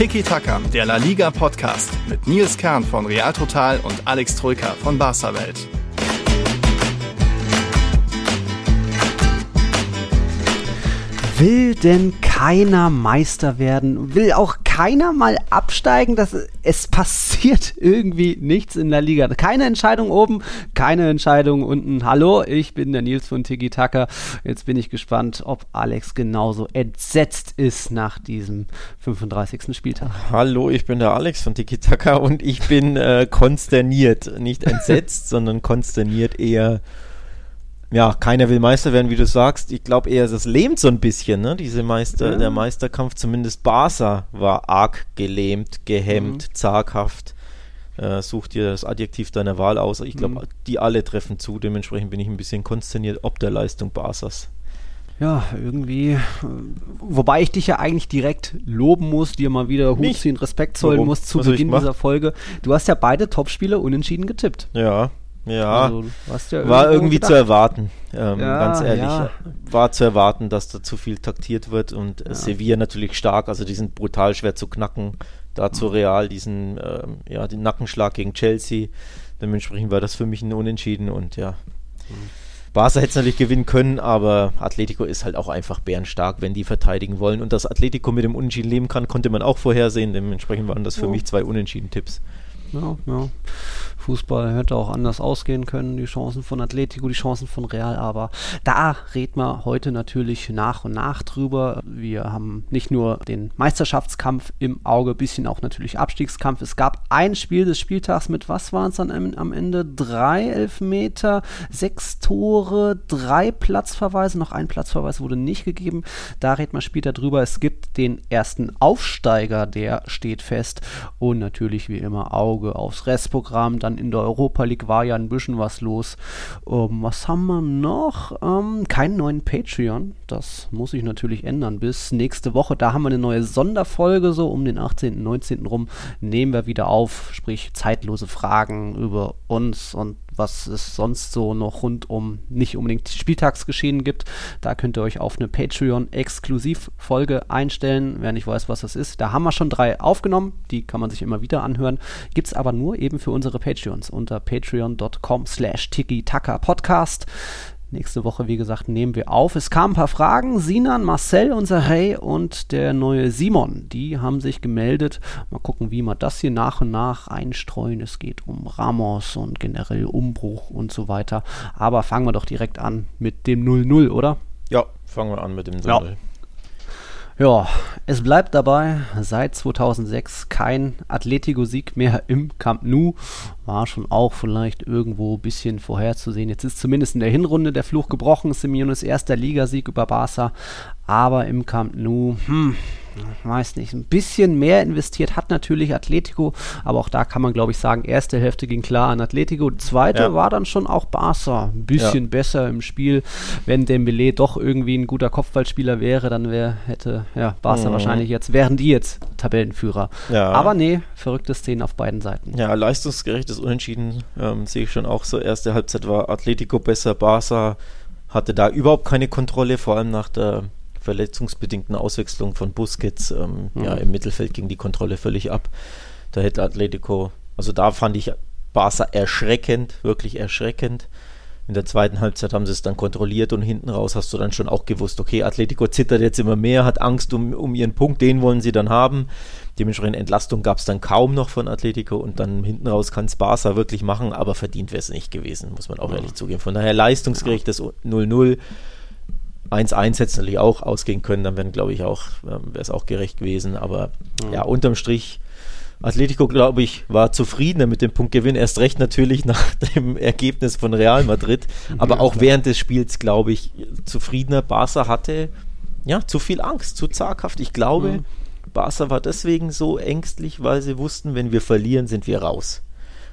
Tiki Taka, der La Liga Podcast mit Nils Kern von Real Total und Alex Troika von Barca Welt. Will denn keiner Meister werden? Will auch keiner mal absteigen? Das, es passiert irgendwie nichts in der Liga. Keine Entscheidung oben, keine Entscheidung unten. Hallo, ich bin der Nils von Tiki Taka. Jetzt bin ich gespannt, ob Alex genauso entsetzt ist nach diesem 35. Spieltag. Hallo, ich bin der Alex von Tiki Taka und ich bin äh, konsterniert. Nicht entsetzt, sondern konsterniert eher ja, keiner will Meister werden, wie du sagst. Ich glaube eher, das lähmt so ein bisschen, ne? Diese Meister, ja. der Meisterkampf, zumindest Barca war arg gelähmt, gehemmt, mhm. zaghaft. Äh, such dir das Adjektiv deiner Wahl aus. Ich glaube, mhm. die alle treffen zu. Dementsprechend bin ich ein bisschen konsterniert ob der Leistung Barca's. Ja, irgendwie. Äh, wobei ich dich ja eigentlich direkt loben muss, dir mal wieder Hut ziehen, Respekt zollen Warum? muss zu Was Beginn dieser Folge. Du hast ja beide Topspiele unentschieden getippt. Ja, ja, also, ja war irgendwie gedacht. zu erwarten, ähm, ja, ganz ehrlich. Ja. War zu erwarten, dass da zu viel taktiert wird und ja. Sevilla natürlich stark, also die sind brutal schwer zu knacken. Dazu mhm. Real diesen, ähm, ja, den Nackenschlag gegen Chelsea. Dementsprechend war das für mich ein Unentschieden und ja. Mhm. Barca hätte es natürlich gewinnen können, aber Atletico ist halt auch einfach bärenstark, wenn die verteidigen wollen. Und dass Atletico mit dem Unentschieden leben kann, konnte man auch vorhersehen. Dementsprechend waren das für mich zwei Unentschieden-Tipps. Ja, ja. Fußball hätte auch anders ausgehen können, die Chancen von Atletico, die Chancen von Real, aber da reden wir heute natürlich nach und nach drüber. Wir haben nicht nur den Meisterschaftskampf im Auge, bisschen auch natürlich Abstiegskampf. Es gab ein Spiel des Spieltags mit, was waren es dann am Ende? Drei Elfmeter, sechs Tore, drei Platzverweise, noch ein Platzverweis wurde nicht gegeben. Da reden wir später drüber. Es gibt den ersten Aufsteiger, der steht fest und natürlich wie immer Auge aufs Restprogramm, dann in der Europa League war ja ein bisschen was los. Ähm, was haben wir noch? Ähm, keinen neuen Patreon. Das muss sich natürlich ändern bis nächste Woche. Da haben wir eine neue Sonderfolge, so um den 18., 19. rum. Nehmen wir wieder auf, sprich zeitlose Fragen über uns und was es sonst so noch rund um nicht unbedingt Spieltagsgeschehen gibt. Da könnt ihr euch auf eine Patreon-Exklusiv-Folge einstellen. Wer nicht weiß, was das ist, da haben wir schon drei aufgenommen. Die kann man sich immer wieder anhören. Gibt es aber nur eben für unsere Patreons unter patreon.com slash tiki-taka-podcast. Nächste Woche, wie gesagt, nehmen wir auf. Es kamen ein paar Fragen. Sinan, Marcel, unser Hey und der neue Simon, die haben sich gemeldet. Mal gucken, wie wir das hier nach und nach einstreuen. Es geht um Ramos und generell Umbruch und so weiter. Aber fangen wir doch direkt an mit dem 0-0, oder? Ja, fangen wir an mit dem 0-0. Ja. Ja, es bleibt dabei, seit 2006 kein Atletico-Sieg mehr im Camp Nou. War schon auch vielleicht irgendwo ein bisschen vorherzusehen. Jetzt ist zumindest in der Hinrunde der Fluch gebrochen. Simeones erster Ligasieg über Barca. Aber im Camp Nou, hm, weiß nicht, ein bisschen mehr investiert hat natürlich Atletico, aber auch da kann man, glaube ich, sagen, erste Hälfte ging klar an Atletico, zweite ja. war dann schon auch Barca, ein bisschen ja. besser im Spiel. Wenn Dembele doch irgendwie ein guter Kopfballspieler wäre, dann wär, hätte ja, Barca mhm. wahrscheinlich jetzt, wären die jetzt Tabellenführer. Ja. Aber nee, verrückte Szenen auf beiden Seiten. Ja, leistungsgerechtes Unentschieden ähm, sehe ich schon auch so. Erste Halbzeit war Atletico besser, Barca hatte da überhaupt keine Kontrolle, vor allem nach der verletzungsbedingten Auswechslung von Busquets ähm, mhm. ja, im Mittelfeld ging die Kontrolle völlig ab. Da hätte Atletico, also da fand ich Barca erschreckend, wirklich erschreckend. In der zweiten Halbzeit haben sie es dann kontrolliert und hinten raus hast du dann schon auch gewusst, okay, Atletico zittert jetzt immer mehr, hat Angst um, um ihren Punkt, den wollen sie dann haben. Dementsprechend Entlastung gab es dann kaum noch von Atletico und dann hinten raus kann es Barca wirklich machen, aber verdient wäre es nicht gewesen, muss man auch ja. ehrlich zugeben. Von daher leistungsgerechtes 0-0 1-1 hätte es natürlich auch ausgehen können, dann wäre, glaube ich, auch, ähm, wäre es auch gerecht gewesen. Aber mhm. ja, unterm Strich, Atletico, glaube ich, war zufriedener mit dem Punktgewinn. Erst recht natürlich nach dem Ergebnis von Real Madrid. Aber ja, auch klar. während des Spiels, glaube ich, zufriedener. Barca hatte ja zu viel Angst, zu zaghaft. Ich glaube, mhm. Barca war deswegen so ängstlich, weil sie wussten, wenn wir verlieren, sind wir raus.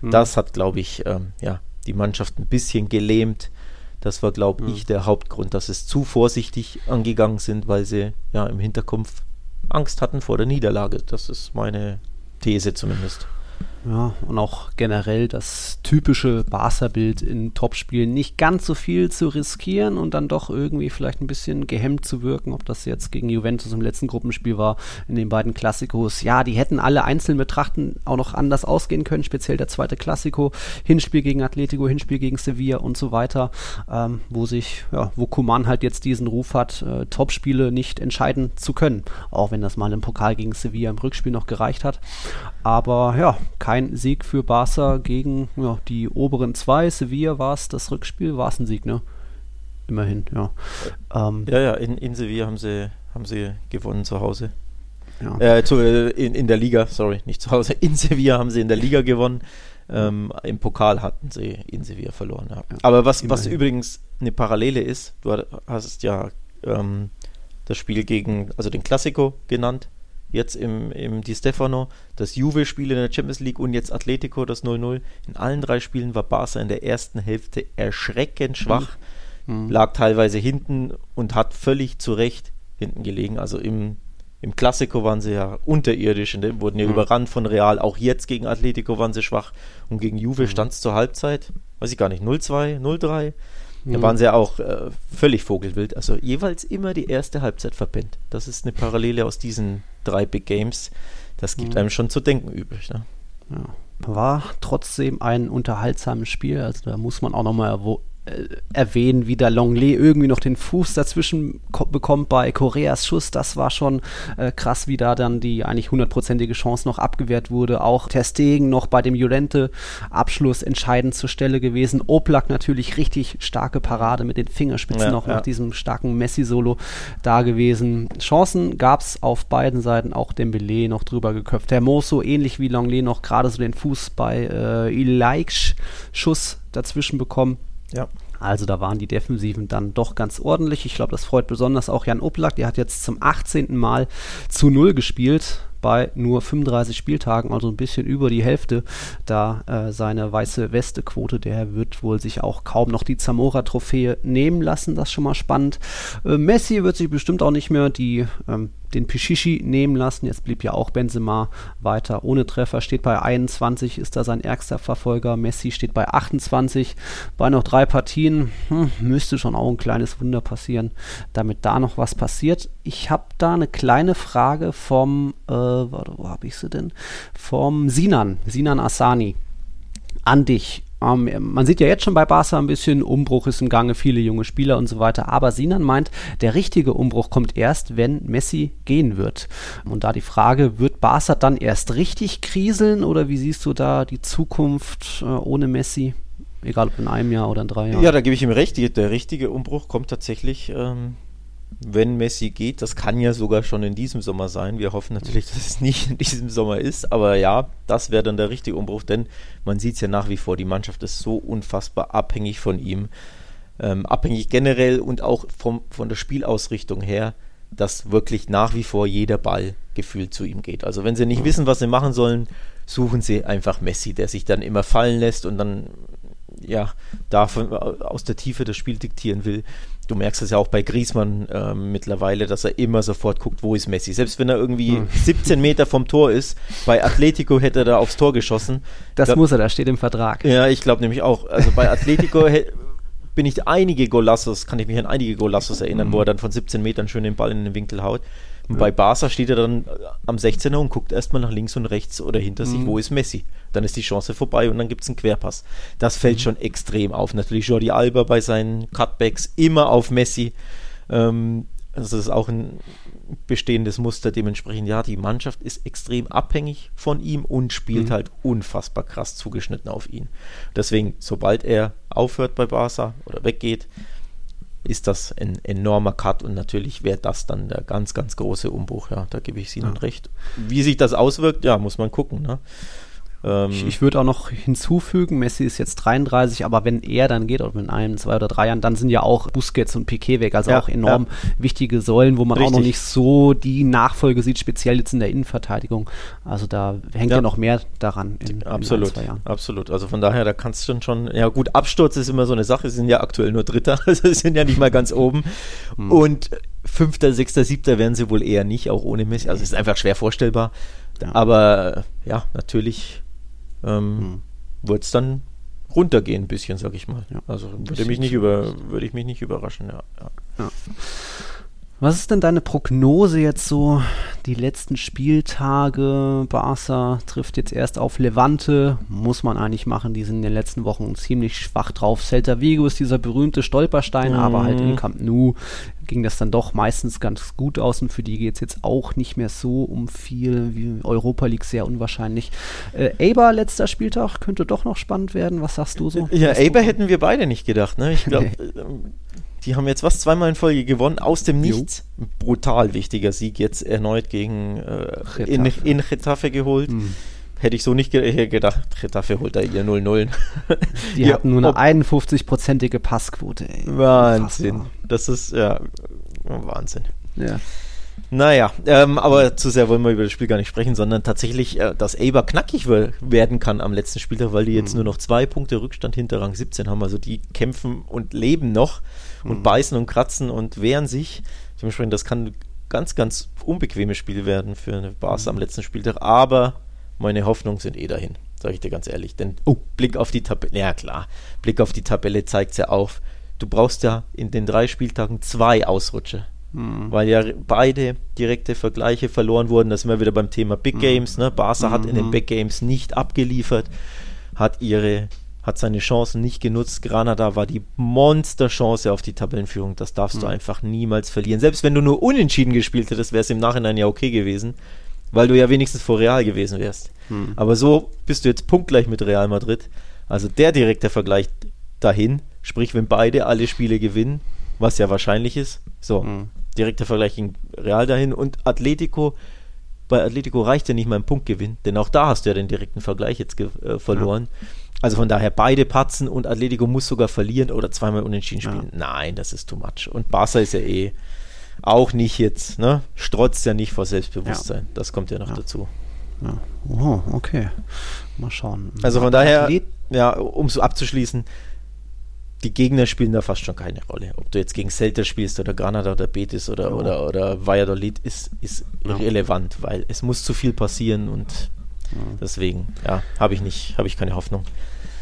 Mhm. Das hat, glaube ich, ähm, ja, die Mannschaft ein bisschen gelähmt. Das war, glaube mhm. ich, der Hauptgrund, dass es zu vorsichtig angegangen sind, weil sie ja im Hinterkopf Angst hatten vor der Niederlage. Das ist meine These zumindest. Ja, und auch generell das typische Barca-Bild in Topspielen, nicht ganz so viel zu riskieren und dann doch irgendwie vielleicht ein bisschen gehemmt zu wirken, ob das jetzt gegen Juventus im letzten Gruppenspiel war, in den beiden Klassikos. Ja, die hätten alle einzeln betrachten auch noch anders ausgehen können, speziell der zweite Klassiko, Hinspiel gegen Atletico, Hinspiel gegen Sevilla und so weiter, ähm, wo sich, ja, wo Kuman halt jetzt diesen Ruf hat, äh, Topspiele nicht entscheiden zu können, auch wenn das mal im Pokal gegen Sevilla im Rückspiel noch gereicht hat. Aber ja, kein Sieg für Barca gegen ja, die oberen zwei. Sevilla war es das Rückspiel, war es ein Sieg, ne? Immerhin, ja. Ähm, ja, ja, in, in Sevilla haben sie, haben sie gewonnen zu Hause. Ja. Äh, zu, äh, in, in der Liga, sorry, nicht zu Hause. In Sevilla haben sie in der Liga gewonnen. Ähm, Im Pokal hatten sie in Sevilla verloren. Ja. Ja, Aber was, was übrigens eine Parallele ist, du hast ja ähm, das Spiel gegen, also den Classico genannt, jetzt im, im Di Stefano, das Juve-Spiel in der Champions League und jetzt Atletico, das 0-0. In allen drei Spielen war Barca in der ersten Hälfte erschreckend schwach, mhm. lag teilweise hinten und hat völlig zu Recht hinten gelegen. Also im, im Klassiko waren sie ja unterirdisch und wurden ja mhm. überrannt von Real. Auch jetzt gegen Atletico waren sie schwach und gegen Juve mhm. stand es zur Halbzeit, weiß ich gar nicht, 0-2, 0-3. Da waren sie ja auch äh, völlig vogelwild. Also jeweils immer die erste Halbzeit verpennt. Das ist eine Parallele aus diesen drei Big Games. Das gibt mhm. einem schon zu denken übrig. Ne? Ja. War trotzdem ein unterhaltsames Spiel. Also da muss man auch nochmal erwähnen, wie der Longley irgendwie noch den Fuß dazwischen bekommt bei Koreas Schuss. Das war schon äh, krass, wie da dann die eigentlich hundertprozentige Chance noch abgewehrt wurde. Auch Testegen noch bei dem Jurente-Abschluss entscheidend zur Stelle gewesen. Oblak natürlich richtig starke Parade mit den Fingerspitzen ja, noch ja. nach diesem starken Messi-Solo da gewesen. Chancen gab es auf beiden Seiten, auch Dembele noch drüber geköpft. Hermoso ähnlich wie Longley noch gerade so den Fuß bei äh, Ilaiksch Schuss dazwischen bekommen. Ja. Also da waren die Defensiven dann doch ganz ordentlich. Ich glaube, das freut besonders auch Jan Oblak. Der hat jetzt zum 18. Mal zu Null gespielt bei nur 35 Spieltagen, also ein bisschen über die Hälfte, da äh, seine weiße Weste-Quote, der wird wohl sich auch kaum noch die Zamora-Trophäe nehmen lassen, das ist schon mal spannend. Äh, Messi wird sich bestimmt auch nicht mehr die ähm, den Pichichi nehmen lassen. Jetzt blieb ja auch Benzema weiter ohne Treffer. Steht bei 21, ist da sein ärgster Verfolger. Messi steht bei 28. Bei noch drei Partien hm, müsste schon auch ein kleines Wunder passieren, damit da noch was passiert. Ich habe da eine kleine Frage vom, äh, wo habe ich sie denn? Vom Sinan, Sinan Asani an dich. Ähm, man sieht ja jetzt schon bei Barca ein bisschen, Umbruch ist im Gange, viele junge Spieler und so weiter. Aber Sinan meint, der richtige Umbruch kommt erst, wenn Messi gehen wird. Und da die Frage, wird Barca dann erst richtig kriseln oder wie siehst du da die Zukunft äh, ohne Messi? Egal ob in einem Jahr oder in drei Jahren. Ja, da gebe ich ihm recht. Der richtige Umbruch kommt tatsächlich ähm, wenn Messi geht. Das kann ja sogar schon in diesem Sommer sein. Wir hoffen natürlich, dass es nicht in diesem Sommer ist. Aber ja, das wäre dann der richtige Umbruch, denn man sieht es ja nach wie vor, die Mannschaft ist so unfassbar abhängig von ihm. Ähm, abhängig generell und auch vom, von der Spielausrichtung her, dass wirklich nach wie vor jeder Ball gefühlt zu ihm geht. Also wenn sie nicht wissen, was sie machen sollen, suchen sie einfach Messi, der sich dann immer fallen lässt und dann ja, davon aus der Tiefe das Spiel diktieren will du merkst es ja auch bei Griesmann äh, mittlerweile, dass er immer sofort guckt, wo ist Messi. Selbst wenn er irgendwie hm. 17 Meter vom Tor ist, bei Atletico hätte er da aufs Tor geschossen. Das da, muss er, da steht im Vertrag. Ja, ich glaube nämlich auch. Also bei Atletico bin ich einige Golassos, kann ich mich an einige Golassos erinnern, mhm. wo er dann von 17 Metern schön den Ball in den Winkel haut. Und ja. bei Barca steht er dann am 16er und guckt erstmal nach links und rechts oder hinter mhm. sich, wo ist Messi. Dann ist die Chance vorbei und dann gibt es einen Querpass. Das fällt mhm. schon extrem auf. Natürlich Jordi Alba bei seinen Cutbacks immer auf Messi. Ähm, also das ist auch ein bestehendes Muster. Dementsprechend, ja, die Mannschaft ist extrem abhängig von ihm und spielt mhm. halt unfassbar krass zugeschnitten auf ihn. Deswegen, sobald er aufhört bei Barca oder weggeht, ist das ein enormer Cut und natürlich wäre das dann der ganz, ganz große Umbruch. Ja, da gebe ich Ihnen ja. recht. Wie sich das auswirkt, ja, muss man gucken. Ne? Ähm, ich, ich würde auch noch hinzufügen, Messi ist jetzt 33, aber wenn er dann geht, oder in einem, zwei oder drei Jahren, dann sind ja auch Busquets und Piquet weg, also ja, auch enorm ja. wichtige Säulen, wo man Richtig. auch noch nicht so die Nachfolge sieht, speziell jetzt in der Innenverteidigung. Also da hängt ja, ja noch mehr daran in, absolut, in zwei Jahren. Absolut, also von daher, da kannst du schon, ja gut, Absturz ist immer so eine Sache, sie sind ja aktuell nur Dritter, also sie sind ja nicht mal ganz oben. Hm. Und Fünfter, Sechster, Siebter werden sie wohl eher nicht, auch ohne Messi. Also es ist einfach schwer vorstellbar. Aber ja, natürlich ähm, mhm. wird es dann runtergehen ein bisschen, sag ich mal. Ja. Also würde mich nicht über, würde ich mich nicht überraschen, ja. ja. ja. Was ist denn deine Prognose jetzt so die letzten Spieltage? Barca trifft jetzt erst auf Levante, muss man eigentlich machen. Die sind in den letzten Wochen ziemlich schwach drauf. Celta Vigo ist dieser berühmte Stolperstein, mhm. aber halt in Camp Nou ging das dann doch meistens ganz gut aus und für die geht es jetzt auch nicht mehr so um viel wie Europa League sehr unwahrscheinlich. Äh, Eber letzter Spieltag könnte doch noch spannend werden. Was sagst du so? Ja, Eber hätten wir beide nicht gedacht. Ne? Ich glaube, nee. Ähm, die haben jetzt was zweimal in Folge gewonnen, aus dem Nichts. Jo. Brutal wichtiger Sieg jetzt erneut gegen äh, in, in Getafe geholt. Mhm. Hätte ich so nicht ge gedacht. Getafe holt da ihr 0-0. Die ja, hatten nur eine 51-prozentige Passquote. Ey. Wahnsinn. Unfassbar. Das ist, ja, Wahnsinn. Ja. Naja, ähm, aber zu sehr wollen wir über das Spiel gar nicht sprechen, sondern tatsächlich, äh, dass Eber knackig werden kann am letzten Spieltag, weil die jetzt mhm. nur noch zwei Punkte Rückstand hinter Rang 17 haben. Also die kämpfen und leben noch und mhm. beißen und kratzen und wehren sich. Dementsprechend, das kann ein ganz, ganz unbequemes Spiel werden für eine Barca mhm. am letzten Spieltag. Aber meine Hoffnungen sind eh dahin, sage ich dir ganz ehrlich. Denn oh, Blick auf die Tabelle, ja klar, Blick auf die Tabelle zeigt es ja auf. Du brauchst ja in den drei Spieltagen zwei Ausrutsche. Mhm. Weil ja beide direkte Vergleiche verloren wurden. Da sind wir wieder beim Thema Big mhm. Games. Ne? Barca hat in den mhm. Big Games nicht abgeliefert, hat ihre hat seine Chancen nicht genutzt. Granada war die Monsterchance auf die Tabellenführung. Das darfst mhm. du einfach niemals verlieren. Selbst wenn du nur unentschieden gespielt hättest, wäre es im Nachhinein ja okay gewesen, weil du ja wenigstens vor Real gewesen wärst. Mhm. Aber so bist du jetzt punktgleich mit Real Madrid. Also der direkte Vergleich dahin, sprich, wenn beide alle Spiele gewinnen, was ja wahrscheinlich ist, so, mhm. direkter Vergleich gegen Real dahin und Atletico bei Atletico reicht ja nicht mal ein Punktgewinn, denn auch da hast du ja den direkten Vergleich jetzt äh, verloren. Ja. Also von daher beide patzen und Atletico muss sogar verlieren oder zweimal unentschieden spielen. Ja. Nein, das ist too much. Und Barca ist ja eh auch nicht jetzt, ne? Strotzt ja nicht vor Selbstbewusstsein. Ja. Das kommt ja noch dazu. Ja. Oh, okay. Mal schauen. Also von daher, ja, um so abzuschließen, die Gegner spielen da fast schon keine Rolle. Ob du jetzt gegen Celta spielst oder Granada oder Betis oder, oh. oder, oder Valladolid ist, ist irrelevant, weil es muss zu viel passieren und Deswegen, ja, habe ich nicht, habe ich keine Hoffnung.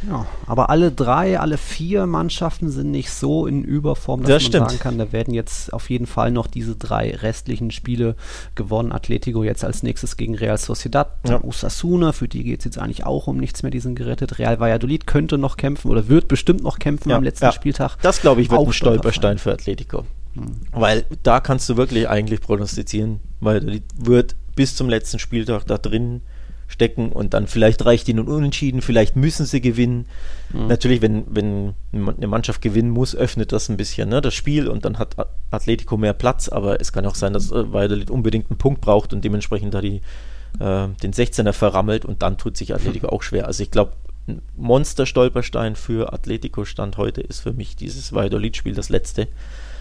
Ja, aber alle drei, alle vier Mannschaften sind nicht so in Überform, dass das man stimmt. sagen kann, da werden jetzt auf jeden Fall noch diese drei restlichen Spiele gewonnen. Atletico jetzt als nächstes gegen Real Sociedad, ja. Osasuna, für die geht es jetzt eigentlich auch um nichts mehr, die sind gerettet. Real Valladolid könnte noch kämpfen oder wird bestimmt noch kämpfen ja, am letzten ja. Spieltag. Das glaube ich wird auch ein Stolperstein für Atletico. Hm. Weil da kannst du wirklich eigentlich prognostizieren, weil wird bis zum letzten Spieltag da drin stecken und dann vielleicht reicht ihnen unentschieden, vielleicht müssen sie gewinnen. Mhm. Natürlich, wenn, wenn eine Mannschaft gewinnen muss, öffnet das ein bisschen ne, das Spiel und dann hat Atletico mehr Platz, aber es kann auch sein, dass äh, Valladolid unbedingt einen Punkt braucht und dementsprechend da die, äh, den 16er verrammelt und dann tut sich Atletico mhm. auch schwer. Also ich glaube, ein Monster-Stolperstein für Atletico Stand heute ist für mich dieses Valladolid-Spiel das letzte.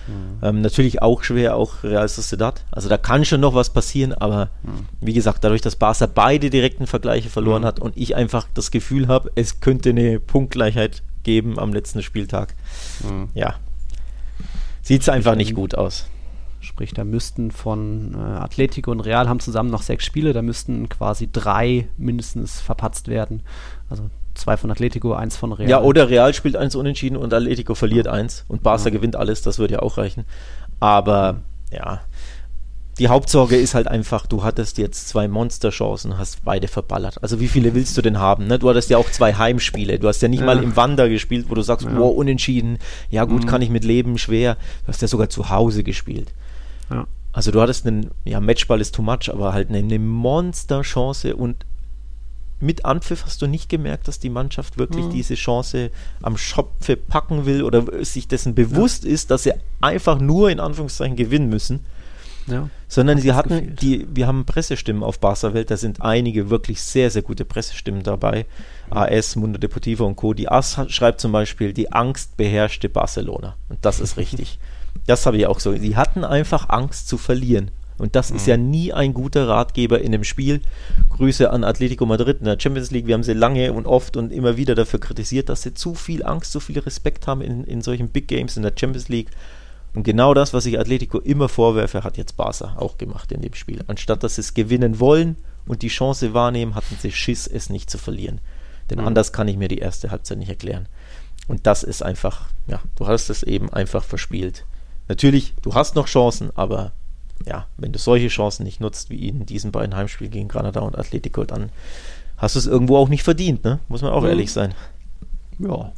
Mhm. Ähm, natürlich auch schwer, auch Real Sociedad. Also da kann schon noch was passieren, aber mhm. wie gesagt, dadurch, dass Barca beide direkten Vergleiche verloren mhm. hat und ich einfach das Gefühl habe, es könnte eine Punktgleichheit geben am letzten Spieltag. Mhm. Ja. Sieht es einfach nicht gut aus. Sprich, da müssten von äh, Atletico und Real haben zusammen noch sechs Spiele, da müssten quasi drei mindestens verpatzt werden. Also zwei von Atletico, eins von Real. Ja, oder Real spielt eins unentschieden und Atletico verliert eins und Barca ja. gewinnt alles, das würde ja auch reichen. Aber ja, die Hauptsorge ist halt einfach, du hattest jetzt zwei Monsterchancen, hast beide verballert. Also wie viele willst du denn haben? Ne? Du hattest ja auch zwei Heimspiele. Du hast ja nicht ja. mal im Wander gespielt, wo du sagst, ja. wow, unentschieden. Ja gut, mhm. kann ich mit leben, schwer. Du hast ja sogar zu Hause gespielt. Ja. Also du hattest einen, ja, Matchball ist too much, aber halt eine, eine Monsterchance und mit Anpfiff hast du nicht gemerkt, dass die Mannschaft wirklich mhm. diese Chance am Schopfe packen will oder sich dessen bewusst ja. ist, dass sie einfach nur in Anführungszeichen gewinnen müssen. Ja, sondern sie hatten gefehlt. die, wir haben Pressestimmen auf Barca Welt, da sind einige wirklich sehr, sehr gute Pressestimmen dabei. Mhm. AS, Mundo Deportivo und Co. Die AS schreibt zum Beispiel, die Angst beherrschte Barcelona. Und das ist richtig. das habe ich auch so. Sie hatten einfach Angst zu verlieren. Und das mhm. ist ja nie ein guter Ratgeber in dem Spiel. Grüße an Atletico Madrid in der Champions League. Wir haben sie lange und oft und immer wieder dafür kritisiert, dass sie zu viel Angst, zu viel Respekt haben in, in solchen Big Games in der Champions League. Und genau das, was ich Atletico immer vorwerfe, hat jetzt Barca auch gemacht in dem Spiel. Anstatt dass sie es gewinnen wollen und die Chance wahrnehmen, hatten sie Schiss, es nicht zu verlieren. Denn mhm. anders kann ich mir die erste Halbzeit nicht erklären. Und das ist einfach, ja, du hast es eben einfach verspielt. Natürlich, du hast noch Chancen, aber ja, wenn du solche Chancen nicht nutzt, wie in diesen beiden Heimspielen gegen Granada und Atletico, dann hast du es irgendwo auch nicht verdient, ne? Muss man auch mhm. ehrlich sein. Ja,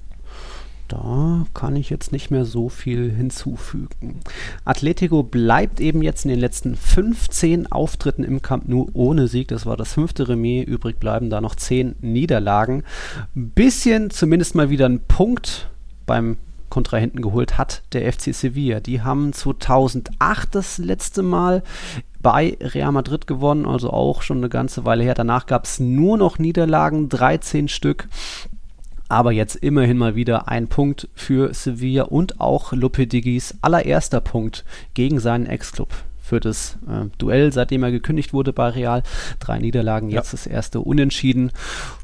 da kann ich jetzt nicht mehr so viel hinzufügen. Atletico bleibt eben jetzt in den letzten 15 Auftritten im Camp nur ohne Sieg. Das war das fünfte Remis. Übrig bleiben da noch 10 Niederlagen. Bisschen zumindest mal wieder ein Punkt beim Kontrahenten geholt hat der FC Sevilla. Die haben 2008 das letzte Mal bei Real Madrid gewonnen, also auch schon eine ganze Weile her. Danach gab es nur noch Niederlagen, 13 Stück. Aber jetzt immerhin mal wieder ein Punkt für Sevilla und auch Lopetegis allererster Punkt gegen seinen Ex-Club für das äh, Duell, seitdem er gekündigt wurde bei Real. Drei Niederlagen, jetzt ja. das erste Unentschieden.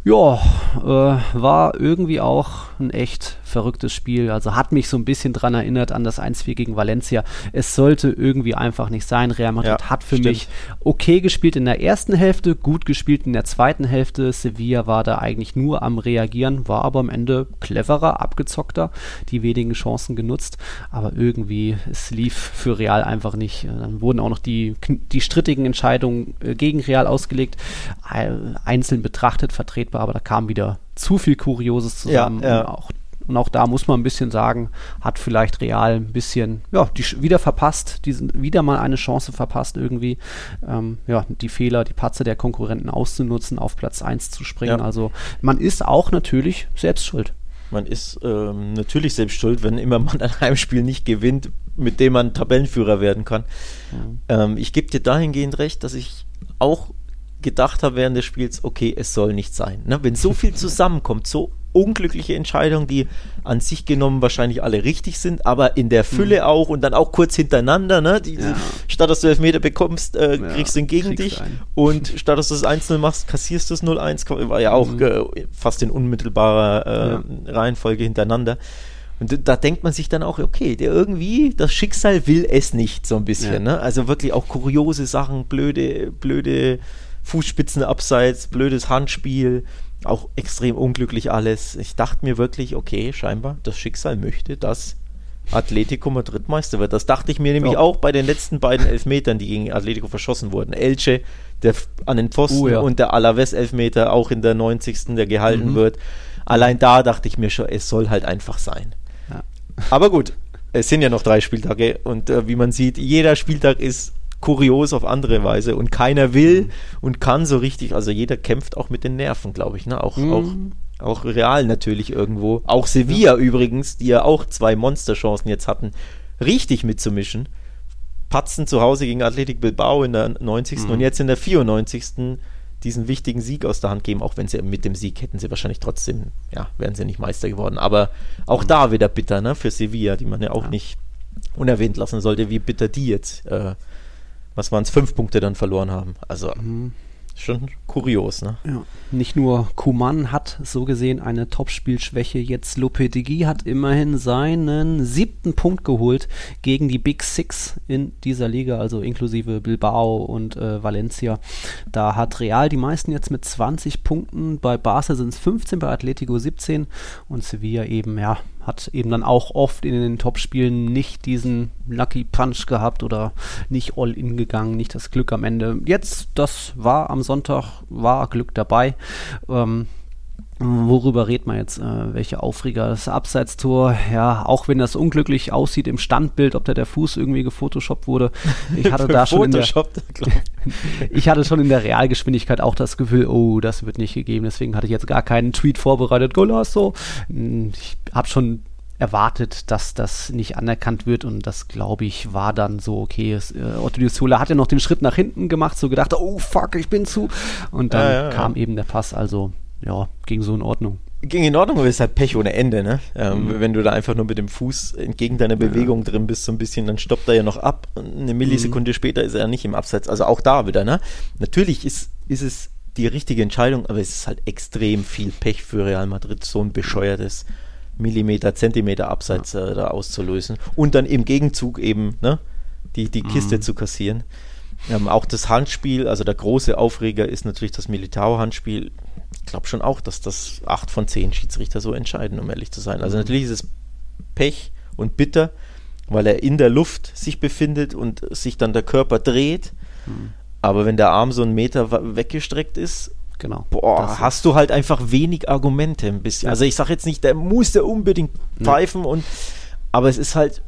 Ja, äh, war irgendwie auch ein echt verrücktes Spiel. Also hat mich so ein bisschen dran erinnert an das 1-4 gegen Valencia. Es sollte irgendwie einfach nicht sein. Real Madrid ja, hat für stimmt. mich okay gespielt in der ersten Hälfte, gut gespielt in der zweiten Hälfte. Sevilla war da eigentlich nur am Reagieren, war aber am Ende cleverer, abgezockter, die wenigen Chancen genutzt. Aber irgendwie, es lief für Real einfach nicht. Dann wurden auch noch die, die strittigen Entscheidungen äh, gegen Real ausgelegt, einzeln betrachtet, vertretbar, aber da kam wieder zu viel Kurioses zusammen. Ja, ja. auch und auch da muss man ein bisschen sagen, hat vielleicht Real ein bisschen, ja, die wieder verpasst, diesen, wieder mal eine Chance verpasst, irgendwie, ähm, ja, die Fehler, die Patze der Konkurrenten auszunutzen, auf Platz 1 zu springen. Ja. Also man ist auch natürlich selbst schuld. Man ist ähm, natürlich selbst schuld, wenn immer man ein Heimspiel nicht gewinnt, mit dem man Tabellenführer werden kann. Mhm. Ähm, ich gebe dir dahingehend recht, dass ich auch gedacht habe während des Spiels, okay, es soll nicht sein. Ne? Wenn so viel zusammenkommt, so unglückliche Entscheidungen, die an sich genommen wahrscheinlich alle richtig sind, aber in der Fülle mhm. auch und dann auch kurz hintereinander, ne? Die, ja. Statt dass du Elfmeter bekommst, äh, ja, kriegst du ihn gegen dich ein. und statt dass du das 1-0 machst, kassierst du es 0-1, war ja auch mhm. äh, fast in unmittelbarer äh, ja. Reihenfolge hintereinander. Und da denkt man sich dann auch, okay, der irgendwie, das Schicksal will es nicht so ein bisschen. Ne? Also wirklich auch kuriose Sachen, blöde, blöde Fußspitzen abseits, blödes Handspiel, auch extrem unglücklich alles. Ich dachte mir wirklich, okay, scheinbar, das Schicksal möchte, dass Atletico Madrid Meister wird. Das dachte ich mir nämlich ja. auch bei den letzten beiden Elfmetern, die gegen Atletico verschossen wurden. Elche, der an den Pfosten uh, ja. und der Alaves Elfmeter auch in der 90. der gehalten mhm. wird. Allein da dachte ich mir schon, es soll halt einfach sein. Aber gut, es sind ja noch drei Spieltage und äh, wie man sieht, jeder Spieltag ist kurios auf andere Weise und keiner will mhm. und kann so richtig, also jeder kämpft auch mit den Nerven, glaube ich, ne? Auch, mhm. auch, auch real natürlich irgendwo. Auch Sevilla ja. übrigens, die ja auch zwei Monsterchancen jetzt hatten, richtig mitzumischen. Patzen zu Hause gegen Athletic Bilbao in der 90. Mhm. und jetzt in der 94. diesen wichtigen Sieg aus der Hand geben, auch wenn sie mit dem Sieg hätten sie wahrscheinlich trotzdem, ja, wären sie nicht Meister geworden. Aber auch mhm. da wieder bitter, ne, für Sevilla, die man ja auch ja. nicht unerwähnt lassen sollte, wie bitter die jetzt äh, was waren es, fünf Punkte dann verloren haben. Also mhm. Schon kurios, ne? Ja. Nicht nur Kuman hat so gesehen eine Topspielschwäche, jetzt Lopetegui hat immerhin seinen siebten Punkt geholt gegen die Big Six in dieser Liga, also inklusive Bilbao und äh, Valencia. Da hat Real die meisten jetzt mit 20 Punkten, bei Barca sind es 15, bei Atletico 17 und Sevilla eben, ja, hat eben dann auch oft in den Topspielen nicht diesen Lucky Punch gehabt oder nicht all in gegangen, nicht das Glück am Ende. Jetzt, das war am Sonntag, war Glück dabei. Ähm, Worüber redet man jetzt? Äh, welche Aufreger? Das Abseitstor, ja, auch wenn das unglücklich aussieht im Standbild, ob da der Fuß irgendwie gefotoshoppt wurde. Ich hatte da schon in der, ich hatte schon in der Realgeschwindigkeit auch das Gefühl, oh, das wird nicht gegeben. Deswegen hatte ich jetzt gar keinen Tweet vorbereitet. Golasso. Hm, ich habe schon erwartet, dass das nicht anerkannt wird und das, glaube ich, war dann so, okay, es, äh, Otto Di hat ja noch den Schritt nach hinten gemacht, so gedacht, oh fuck, ich bin zu und dann ja, ja, kam ja. eben der Pass, also ja, ging so in Ordnung. Ging in Ordnung, aber es ist halt Pech ohne Ende, ne? Ähm, mhm. Wenn du da einfach nur mit dem Fuß entgegen deiner Bewegung drin bist, so ein bisschen, dann stoppt er ja noch ab. Eine Millisekunde mhm. später ist er ja nicht im Abseits. Also auch da wieder, ne? Natürlich ist, ist es die richtige Entscheidung, aber es ist halt extrem viel Pech für Real Madrid, so ein bescheuertes Millimeter, Zentimeter Abseits ja. äh, da auszulösen und dann im Gegenzug eben ne, die, die Kiste mhm. zu kassieren. Ähm, auch das Handspiel, also der große Aufreger ist natürlich das Militao-Handspiel. Ich glaube schon auch, dass das 8 von 10 Schiedsrichter so entscheiden, um ehrlich zu sein. Also mhm. natürlich ist es Pech und bitter, weil er in der Luft sich befindet und sich dann der Körper dreht. Mhm. Aber wenn der Arm so einen Meter weggestreckt ist, genau. Boah, hast du halt einfach wenig Argumente ein bisschen. Ja. Also ich sage jetzt nicht, der muss der unbedingt pfeifen und aber es ist halt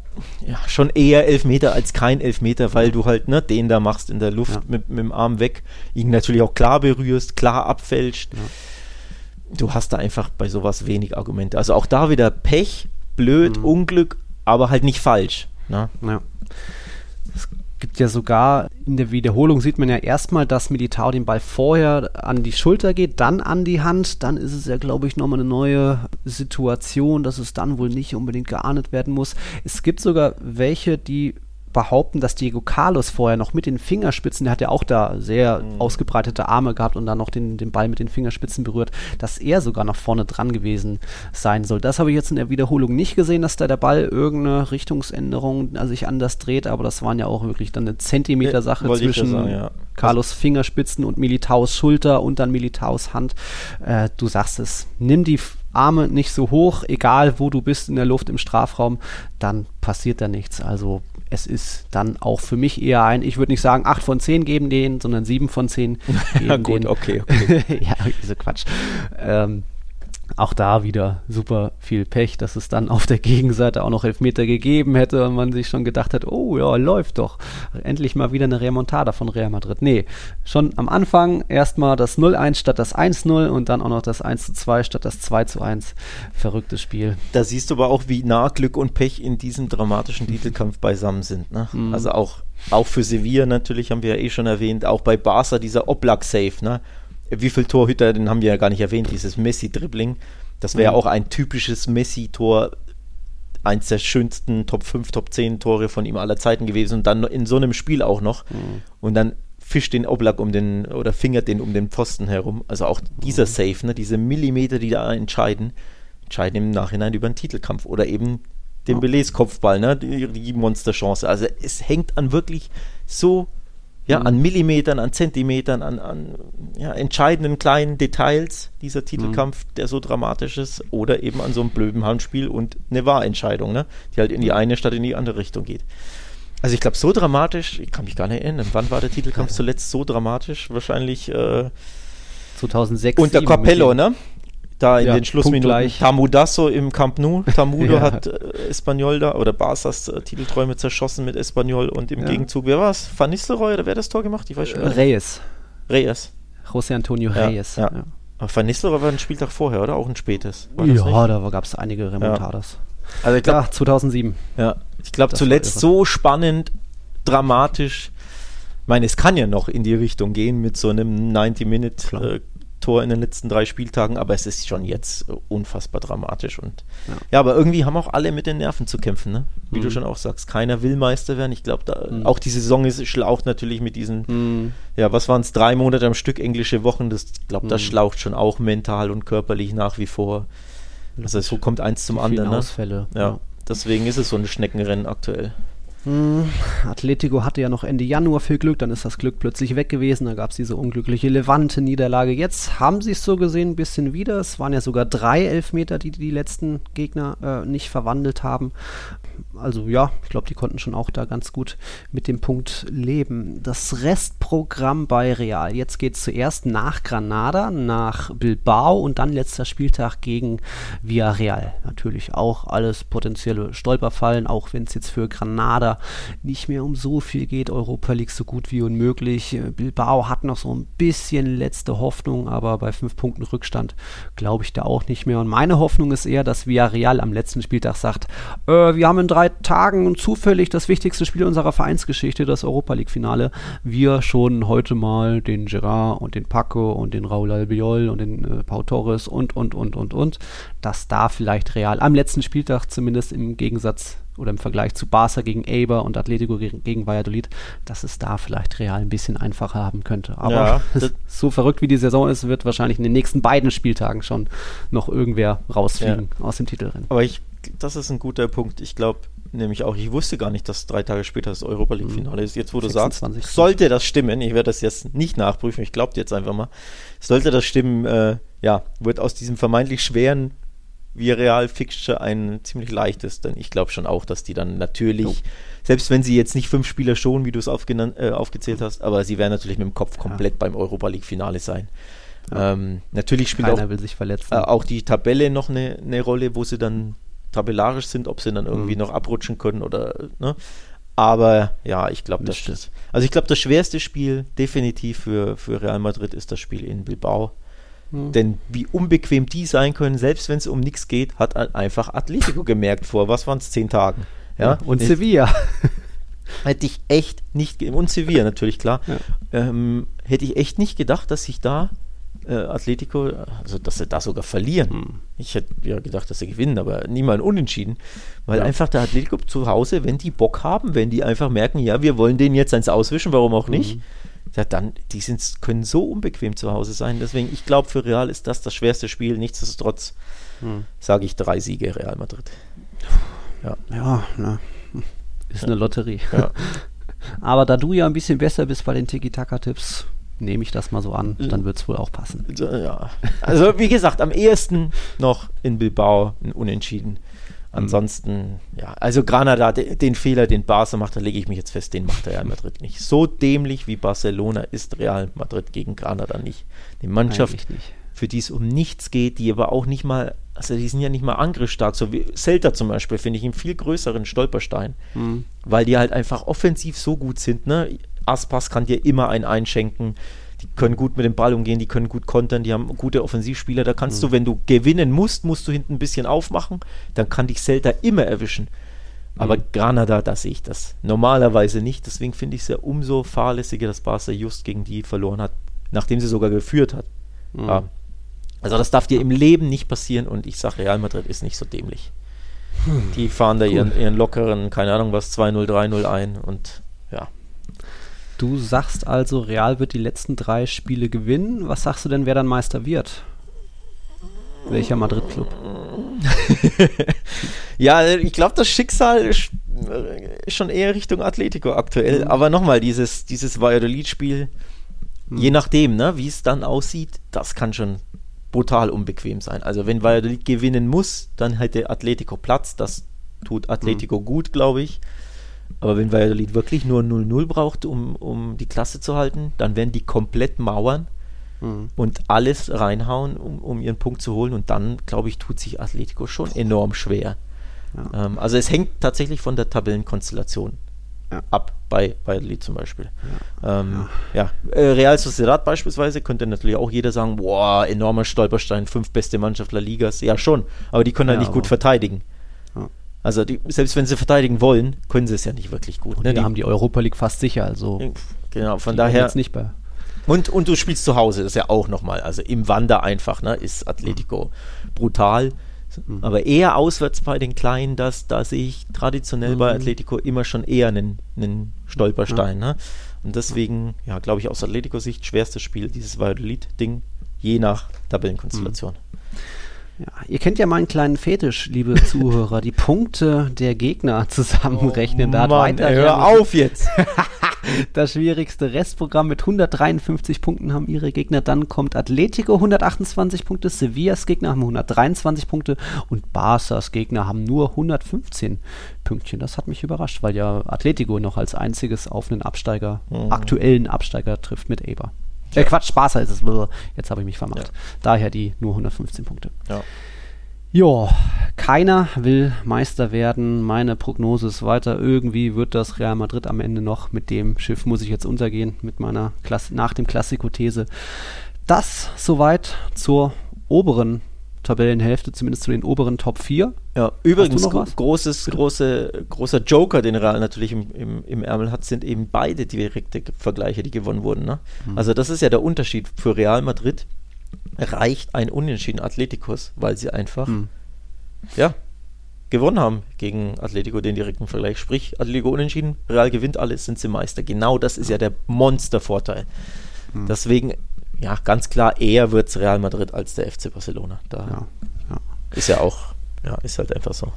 ja, schon eher Elfmeter als kein Elfmeter, weil du halt ne, den da machst in der Luft ja. mit, mit, dem Arm weg, ihn natürlich auch klar berührst, klar abfälscht. Ja. Du hast da einfach bei sowas wenig Argumente. Also auch da wieder Pech, blöd, mhm. Unglück, aber halt nicht falsch. Ne? Ja gibt ja sogar in der Wiederholung sieht man ja erstmal, dass Militao den Ball vorher an die Schulter geht, dann an die Hand. Dann ist es ja, glaube ich, nochmal eine neue Situation, dass es dann wohl nicht unbedingt geahndet werden muss. Es gibt sogar welche, die behaupten, dass Diego Carlos vorher noch mit den Fingerspitzen, der hat ja auch da sehr mhm. ausgebreitete Arme gehabt und dann noch den, den Ball mit den Fingerspitzen berührt, dass er sogar noch vorne dran gewesen sein soll. Das habe ich jetzt in der Wiederholung nicht gesehen, dass da der Ball irgendeine Richtungsänderung also sich anders dreht, aber das waren ja auch wirklich dann eine Zentimeter-Sache ja, zwischen sagen, ja. Carlos Fingerspitzen und Militaus Schulter und dann Militaus Hand. Äh, du sagst es, nimm die Arme nicht so hoch, egal wo du bist in der Luft im Strafraum, dann passiert da nichts. Also es ist dann auch für mich eher ein, ich würde nicht sagen 8 von 10 geben den, sondern 7 von 10 geben ja, gut, den. okay, okay. ja, diese Quatsch. Ähm, auch da wieder super viel Pech, dass es dann auf der Gegenseite auch noch Elfmeter gegeben hätte und man sich schon gedacht hat, oh ja, läuft doch. Endlich mal wieder eine Remontada von Real Madrid. Nee, schon am Anfang erstmal das 0-1 statt das 1-0 und dann auch noch das 1-2 statt das 2-1. Verrücktes Spiel. Da siehst du aber auch, wie nah Glück und Pech in diesem dramatischen Titelkampf beisammen sind. Ne? Mhm. Also auch, auch für Sevilla natürlich, haben wir ja eh schon erwähnt, auch bei Barca dieser Oblak-Safe, ne? Wie viele Torhüter, den haben wir ja gar nicht erwähnt, dieses Messi-Dribbling. Das wäre mhm. auch ein typisches Messi-Tor, eins der schönsten Top 5, Top 10 Tore von ihm aller Zeiten gewesen und dann in so einem Spiel auch noch. Mhm. Und dann fischt den Oblak um den oder fingert den um den Pfosten herum. Also auch dieser mhm. Safe, ne, diese Millimeter, die da entscheiden, entscheiden im Nachhinein über einen Titelkampf oder eben den ja. Belets Kopfball, ne, die, die Monsterchance. Also es hängt an wirklich so ja, mhm. an Millimetern, an Zentimetern, an, an ja, entscheidenden kleinen Details dieser Titelkampf, mhm. der so dramatisch ist, oder eben an so einem blöden Handspiel und eine Wahrentscheidung, ne, die halt in die eine statt in die andere Richtung geht. Also ich glaube, so dramatisch, ich kann mich gar nicht erinnern, wann war der Titelkampf zuletzt so dramatisch? Wahrscheinlich äh, 2006. Unter Capello, ne? Da in ja, den Schlussminuten. Tamudasso im Camp Nou. Tamudo ja. hat äh, Espanyol da oder Barças äh, Titelträume zerschossen mit Espanyol und im ja. Gegenzug, wer war es? Van Nistelrooy oder wer hat das Tor gemacht? Ich weiß schon. Reyes. Reyes. José Antonio Reyes. Ja. Van Nistelrooy war ein Spieltag vorher, oder? Auch ein spätes. Ja, da gab es einige Remontadas. Also ich glaube 2007. Ja, ich glaube zuletzt so spannend, dramatisch. Ich meine, es kann ja noch in die Richtung gehen mit so einem 90-Minute Tor in den letzten drei Spieltagen, aber es ist schon jetzt unfassbar dramatisch. Und ja, ja aber irgendwie haben auch alle mit den Nerven zu kämpfen, ne? Wie mhm. du schon auch sagst. Keiner will Meister werden. Ich glaube, mhm. auch die Saison ist schlaucht natürlich mit diesen, mhm. ja, was waren es, drei Monate am Stück englische Wochen. Das, glaube, das mhm. schlaucht schon auch mental und körperlich nach wie vor. Also so kommt eins zum anderen. Ne? Ausfälle. Ja. ja. Deswegen ist es so ein Schneckenrennen aktuell. Hm, Atletico hatte ja noch Ende Januar viel Glück, dann ist das Glück plötzlich weg gewesen, da gab es diese unglückliche Levante-Niederlage. Jetzt haben sie es so gesehen ein bisschen wieder. Es waren ja sogar drei Elfmeter, die die letzten Gegner äh, nicht verwandelt haben also ja, ich glaube, die konnten schon auch da ganz gut mit dem Punkt leben. Das Restprogramm bei Real. Jetzt geht es zuerst nach Granada, nach Bilbao und dann letzter Spieltag gegen Villarreal. Natürlich auch alles potenzielle Stolperfallen, auch wenn es jetzt für Granada nicht mehr um so viel geht. Europa League so gut wie unmöglich. Bilbao hat noch so ein bisschen letzte Hoffnung, aber bei fünf Punkten Rückstand glaube ich da auch nicht mehr. Und meine Hoffnung ist eher, dass Villarreal am letzten Spieltag sagt, äh, wir haben in drei Tagen zufällig das wichtigste Spiel unserer Vereinsgeschichte, das Europa League-Finale, wir schon heute mal den Gerard und den Paco und den Raul Albiol und den äh, Pau Torres und, und, und, und, und, dass da vielleicht Real am letzten Spieltag zumindest im Gegensatz oder im Vergleich zu Barca gegen Eber und Atletico gegen, gegen Valladolid, dass es da vielleicht Real ein bisschen einfacher haben könnte. Aber ja, so verrückt wie die Saison ist, wird wahrscheinlich in den nächsten beiden Spieltagen schon noch irgendwer rausfliegen ja. aus dem Titelrennen. Aber ich das ist ein guter Punkt. Ich glaube, nämlich auch, ich wusste gar nicht, dass drei Tage später das Europa League-Finale ist. Jetzt, wo du 26. sagst, sollte das stimmen, ich werde das jetzt nicht nachprüfen, ich glaube jetzt einfach mal, sollte das stimmen, äh, ja, wird aus diesem vermeintlich schweren Vireal-Fixture ein ziemlich leichtes, denn ich glaube schon auch, dass die dann natürlich, Jo. selbst wenn sie jetzt nicht fünf Spieler schon, wie du es äh, aufgezählt hast, aber sie werden natürlich mit dem Kopf komplett beim Europa League-Finale sein. Ja. Ähm, natürlich spielt auch äh, auch die Tabelle noch eine, eine Rolle, wo sie dann tabellarisch sind, ob sie dann irgendwie Mhm. noch abrutschen können oder ne? Aber ja, ich glaube, das ist. Also ich glaube, das schwerste Spiel definitiv für, für Real Madrid ist das Spiel in Bilbao. Hm. Denn wie unbequem die sein können, selbst wenn es um nichts geht, hat ein- einfach Atletico gemerkt vor, was waren es, zehn Tagen. Ja, und Ich- Sevilla. hätte ich echt nicht, und Sevilla natürlich, klar, Ja. ähm, hätte ich echt nicht gedacht, dass sich da äh, Atletico, also dass sie da sogar verlieren. Hm. Ich hätte ja gedacht, dass sie gewinnen, aber niemand unentschieden. Weil Ja. einfach der Atletico zu Hause, wenn die Bock haben, wenn die einfach merken, ja, wir wollen den jetzt eins auswischen, warum auch nicht, Mhm. Ja, dann, die sind, können so unbequem zu Hause sein. Deswegen, ich glaube, für Real ist das das schwerste Spiel. Nichtsdestotrotz Hm. sage ich drei Siege Real Madrid. Ja, na, ist eine Lotterie. Ja. Aber da du ja ein bisschen besser bist bei den Tiki-Taka-Tipps, nehme ich das mal so an. Dann wird es wohl auch passen. So, ja. Also, wie gesagt, am ehesten noch in Bilbao ein Unentschieden. Ansonsten, ja, also Granada, de, den Fehler, den Barca macht, da lege ich mich jetzt fest, den macht Real Madrid nicht. So dämlich wie Barcelona ist Real Madrid gegen Granada nicht. Die Mannschaft, nicht. für die es um nichts geht, die aber auch nicht mal, also die sind ja nicht mal angriffsstark, so wie Celta zum Beispiel, finde ich einen viel größeren Stolperstein, Hm. weil die halt einfach offensiv so gut sind, ne? Aspas kann dir immer einen einschenken, die können gut mit dem Ball umgehen, die können gut kontern, die haben gute Offensivspieler, da kannst du, wenn du gewinnen musst, musst du hinten ein bisschen aufmachen, dann kann dich Celta immer erwischen. Aber Granada, da sehe ich das normalerweise nicht, deswegen finde ich es ja umso fahrlässiger, dass Barca just gegen die verloren hat, nachdem sie sogar geführt hat. Hm. Ja. Also das darf dir im Leben nicht passieren und ich sage, Real Madrid ist nicht so dämlich. Die fahren da ihren, ihren lockeren, keine Ahnung was, 2-0, 3-0 ein und. Du sagst also, Real wird die letzten drei Spiele gewinnen. Was sagst du denn, wer dann Meister wird? Welcher Madrid-Club? Ja, ich glaube, das Schicksal ist äh, schon eher Richtung Atletico aktuell. Mhm. Aber nochmal, dieses, dieses Valladolid-Spiel, Mhm. je nachdem, ne, wie es dann aussieht, das kann schon brutal unbequem sein. Also wenn Valladolid gewinnen muss, dann hätte Atletico Platz. Das tut Atletico Mhm. gut, glaube ich. Aber wenn Valladolid wirklich nur 0-0 braucht, um, um die Klasse zu halten, dann werden die komplett mauern Hm. und alles reinhauen, um, um ihren Punkt zu holen. Und dann, glaube ich, tut sich Atletico schon enorm schwer. Ja. Ähm, also es hängt tatsächlich von der Tabellenkonstellation Ja. ab, bei Valladolid zum Beispiel. Ähm, ja. Äh, Real Sociedad beispielsweise könnte natürlich auch jeder sagen, boah, enormer Stolperstein, fünf beste Mannschaft La Ligas. Ja, schon, aber die können halt Ja, nicht gut verteidigen. Also die, selbst wenn sie verteidigen wollen, können sie es ja nicht wirklich gut. Ne? die haben die Europa League fast sicher, also genau, von die daher jetzt nicht bei. und, und du spielst zu Hause, das ist ja auch nochmal. Also im Wander einfach, ne, ist Atletico brutal. Aber eher auswärts bei den Kleinen, das, da sehe ich traditionell bei Mhm. Atletico immer schon eher einen, einen Stolperstein. Ne? Und deswegen, ja, glaube ich, aus Atletico-Sicht schwerstes Spiel, dieses Valladolid-Ding, je nach Tabellenkonstellation. Ja, ihr kennt ja meinen kleinen Fetisch, liebe Zuhörer, die Punkte der Gegner zusammenrechnen. da hat Mann, weiter ey, hör auf jetzt! das schwierigste Restprogramm mit 153 Punkten haben ihre Gegner. Dann kommt Atletico 128 Punkte, Sevillas Gegner haben 123 Punkte und Barças Gegner haben nur 115 Pünktchen. Das hat mich überrascht, weil ja Atletico noch als einziges auf einen Absteiger, Mhm. aktuellen Absteiger trifft mit Eber. Äh, Quatsch, Barca ist es. Jetzt habe ich mich vermacht. Ja. Daher die nur 115 Punkte. Ja. Ja, keiner will Meister werden. Meine Prognose ist weiter. Irgendwie wird das Real Madrid am Ende noch. Mit dem Schiff muss ich jetzt untergehen, mit meiner Klasse, nach dem Klassiko-These. Das soweit zur oberen Tabellenhälfte, zumindest zu den oberen Top 4. Ja, übrigens, großes, große, großer Joker, den Real natürlich im, im, im Ärmel hat, sind eben beide direkte Vergleiche, die gewonnen wurden. Ne? Mhm. Also das ist ja der Unterschied. Für Real Madrid reicht ein Unentschieden Atleticos, weil sie einfach, Hm. ja, gewonnen haben gegen Atletico, den direkten Vergleich. Sprich, Atletico unentschieden, Real gewinnt alles, sind sie Meister. Genau das ist ja der Monstervorteil. Hm. Deswegen, ja, ganz klar, eher wird es Real Madrid als der FC Barcelona. Da Ja, ja. ist ja auch, ja, ist halt einfach so.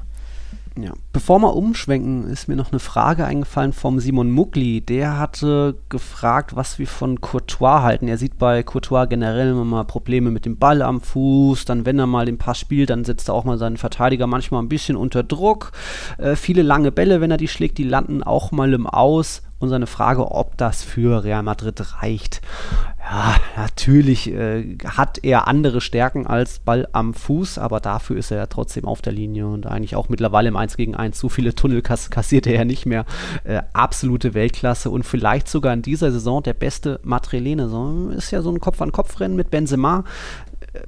Ja. Bevor wir umschwenken, ist mir noch eine Frage eingefallen vom Simon Muckli. Der hatte gefragt, was wir von Courtois halten. Er sieht bei Courtois generell immer mal Probleme mit dem Ball am Fuß. Dann, wenn er mal den Pass spielt, dann setzt er auch mal seinen Verteidiger manchmal ein bisschen unter Druck. Äh, viele lange Bälle, wenn er die schlägt, die landen auch mal im Aus und seine Frage, ob das für Real Madrid reicht. Ja, natürlich äh, hat er andere Stärken als Ball am Fuß, aber dafür ist er ja trotzdem auf der Linie und eigentlich auch mittlerweile im 1 gegen 1. So viele Tunnel kass kassiert er ja nicht mehr. Äh, absolute Weltklasse und vielleicht sogar in dieser Saison der beste Madrilene. So, ist ja so ein Kopf-an-Kopf-Rennen mit Benzema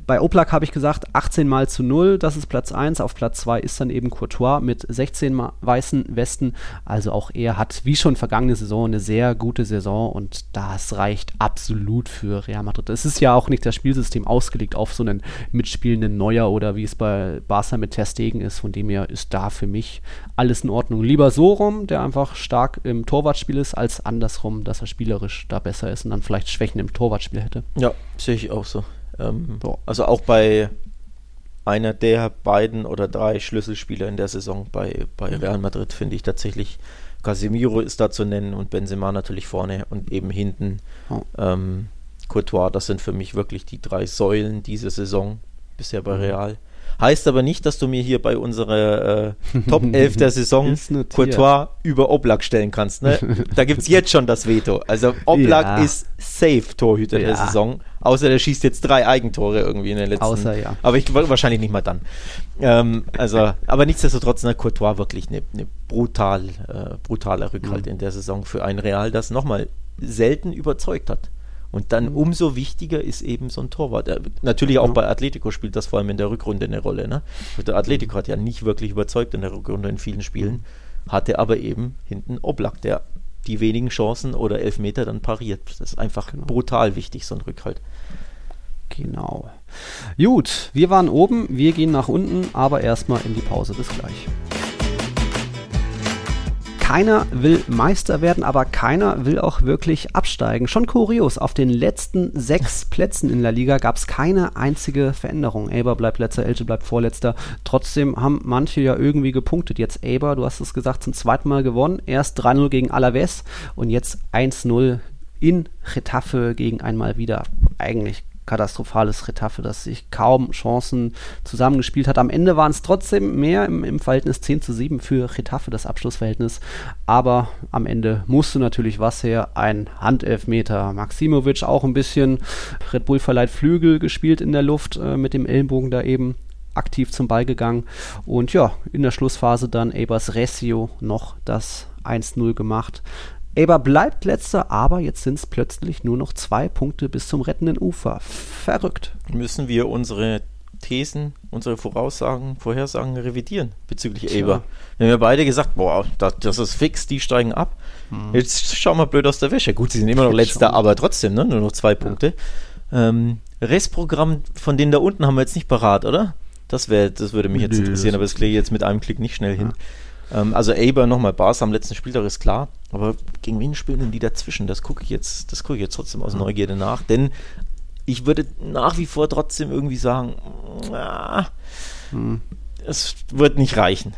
bei Oblak habe ich gesagt, 18 mal zu 0, das ist Platz 1. Auf Platz 2 ist dann eben Courtois mit 16 weißen Westen. Also auch er hat, wie schon vergangene Saison, eine sehr gute Saison und das reicht absolut für Real Madrid. Es ist ja auch nicht das Spielsystem ausgelegt auf so einen mitspielenden Neuer oder wie es bei Barca mit Ter Stegen ist. Von dem her ist da für mich alles in Ordnung. Lieber so rum, der einfach stark im Torwartspiel ist, als andersrum, dass er spielerisch da besser ist und dann vielleicht Schwächen im Torwartspiel hätte. Ja, sehe ich auch so. Ähm, also auch bei einer der beiden oder drei Schlüsselspieler in der Saison bei, bei Real Madrid finde ich tatsächlich Casemiro ist da zu nennen und Benzema natürlich vorne und eben hinten oh. ähm, Courtois. Das sind für mich wirklich die drei Säulen dieser Saison bisher bei mhm. Real. Heißt aber nicht, dass du mir hier bei unserer äh, Top 11 der Saison Courtois über Oblak stellen kannst. Ne? Da gibt es jetzt schon das Veto. Also Oblak ja. ist safe Torhüter ja. der Saison. Außer der schießt jetzt drei Eigentore irgendwie in den letzten. Außer, ja. Aber ich wahrscheinlich nicht mal dann. Ähm, also, aber nichtsdestotrotz, ne, Courtois wirklich eine ne brutal, äh, brutaler Rückhalt mhm. in der Saison für ein Real, das nochmal selten überzeugt hat. Und dann mhm. umso wichtiger ist eben so ein Torwart. Äh, natürlich auch ja. bei Atletico spielt das vor allem in der Rückrunde eine Rolle. Ne? Der Atletico hat ja nicht wirklich überzeugt in der Rückrunde in vielen Spielen, hatte aber eben hinten Oblak, der die wenigen Chancen oder Elfmeter dann pariert. Das ist einfach genau. brutal wichtig, so ein Rückhalt. Genau. Gut, wir waren oben, wir gehen nach unten, aber erstmal in die Pause. Bis gleich. Keiner will Meister werden, aber keiner will auch wirklich absteigen. Schon kurios, auf den letzten sechs Plätzen in der Liga gab es keine einzige Veränderung. Eber bleibt letzter, Elche bleibt vorletzter. Trotzdem haben manche ja irgendwie gepunktet. Jetzt Eber, du hast es gesagt, zum zweiten Mal gewonnen. Erst 3-0 gegen Alaves und jetzt 1-0 in Getafe gegen einmal wieder eigentlich katastrophales Retafe, das sich kaum Chancen zusammengespielt hat. Am Ende waren es trotzdem mehr im, im, Verhältnis 10 zu 7 für Retafe, das Abschlussverhältnis. Aber am Ende musste natürlich was her. Ein Handelfmeter. Maximovic auch ein bisschen Red Bull verleiht Flügel gespielt in der Luft äh, mit dem Ellenbogen da eben aktiv zum Ball gegangen. Und ja, in der Schlussphase dann Ebers Recio noch das 1-0 gemacht. Eber bleibt letzter, aber jetzt sind es plötzlich nur noch zwei Punkte bis zum rettenden Ufer. Verrückt. Müssen wir unsere Thesen, unsere Voraussagen, Vorhersagen revidieren bezüglich Tja. Eber. Wir haben ja beide gesagt, boah, das, das ist fix, die steigen ab. Hm. Jetzt schauen wir blöd aus der Wäsche. Gut, sie sind immer noch letzter, aber trotzdem, ne? nur noch zwei Punkte. Ja. Ähm, Restprogramm von denen da unten haben wir jetzt nicht parat, oder? Das, wär, das würde mich jetzt interessieren, aber das kriege ich jetzt mit einem Klick nicht schnell hin. Ja. Ähm, also Aber nochmal, Bars am letzten Spieltag ist klar, aber gegen wen spielen denn die dazwischen? Das gucke ich jetzt, das gucke ich jetzt trotzdem aus Neugierde nach, denn ich würde nach wie vor trotzdem irgendwie sagen, ah, hm. es wird nicht reichen.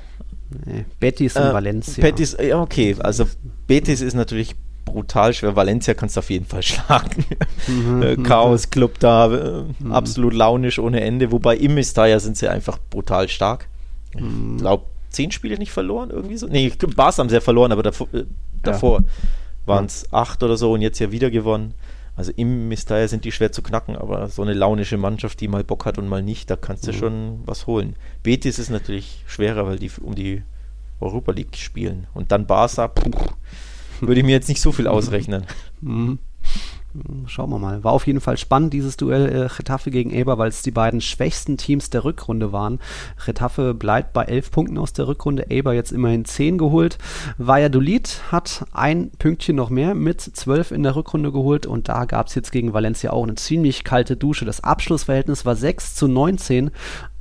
Nee, Betis und äh, Valencia. Betis, ja, okay, also Betis ist natürlich brutal schwer. Valencia kannst du auf jeden Fall schlagen. Mhm, äh, Chaos Club da, äh, mhm. absolut launisch ohne Ende. Wobei im Mestalla sind sie einfach brutal stark. Ich mhm. glaube, zehn Spiele nicht verloren, irgendwie so. Nee, Bars haben sie ja verloren, aber davor, äh, davor ja. waren es ja. acht oder so und jetzt ja wieder gewonnen. Also im Mistaya sind die schwer zu knacken, aber so eine launische Mannschaft, die mal Bock hat und mal nicht, da kannst du mhm. schon was holen. Betis ist natürlich schwerer, weil die um die Europa League spielen. Und dann Barca, puh, würde ich mir jetzt nicht so viel ausrechnen. Mhm. Schauen wir mal. War auf jeden Fall spannend, dieses Duell äh, Getafe gegen Eber, weil es die beiden schwächsten Teams der Rückrunde waren. Getafe bleibt bei elf Punkten aus der Rückrunde, Eber jetzt immerhin zehn geholt. Valladolid hat ein Pünktchen noch mehr mit zwölf in der Rückrunde geholt und da gab es jetzt gegen Valencia auch eine ziemlich kalte Dusche. Das Abschlussverhältnis war 6 zu 19,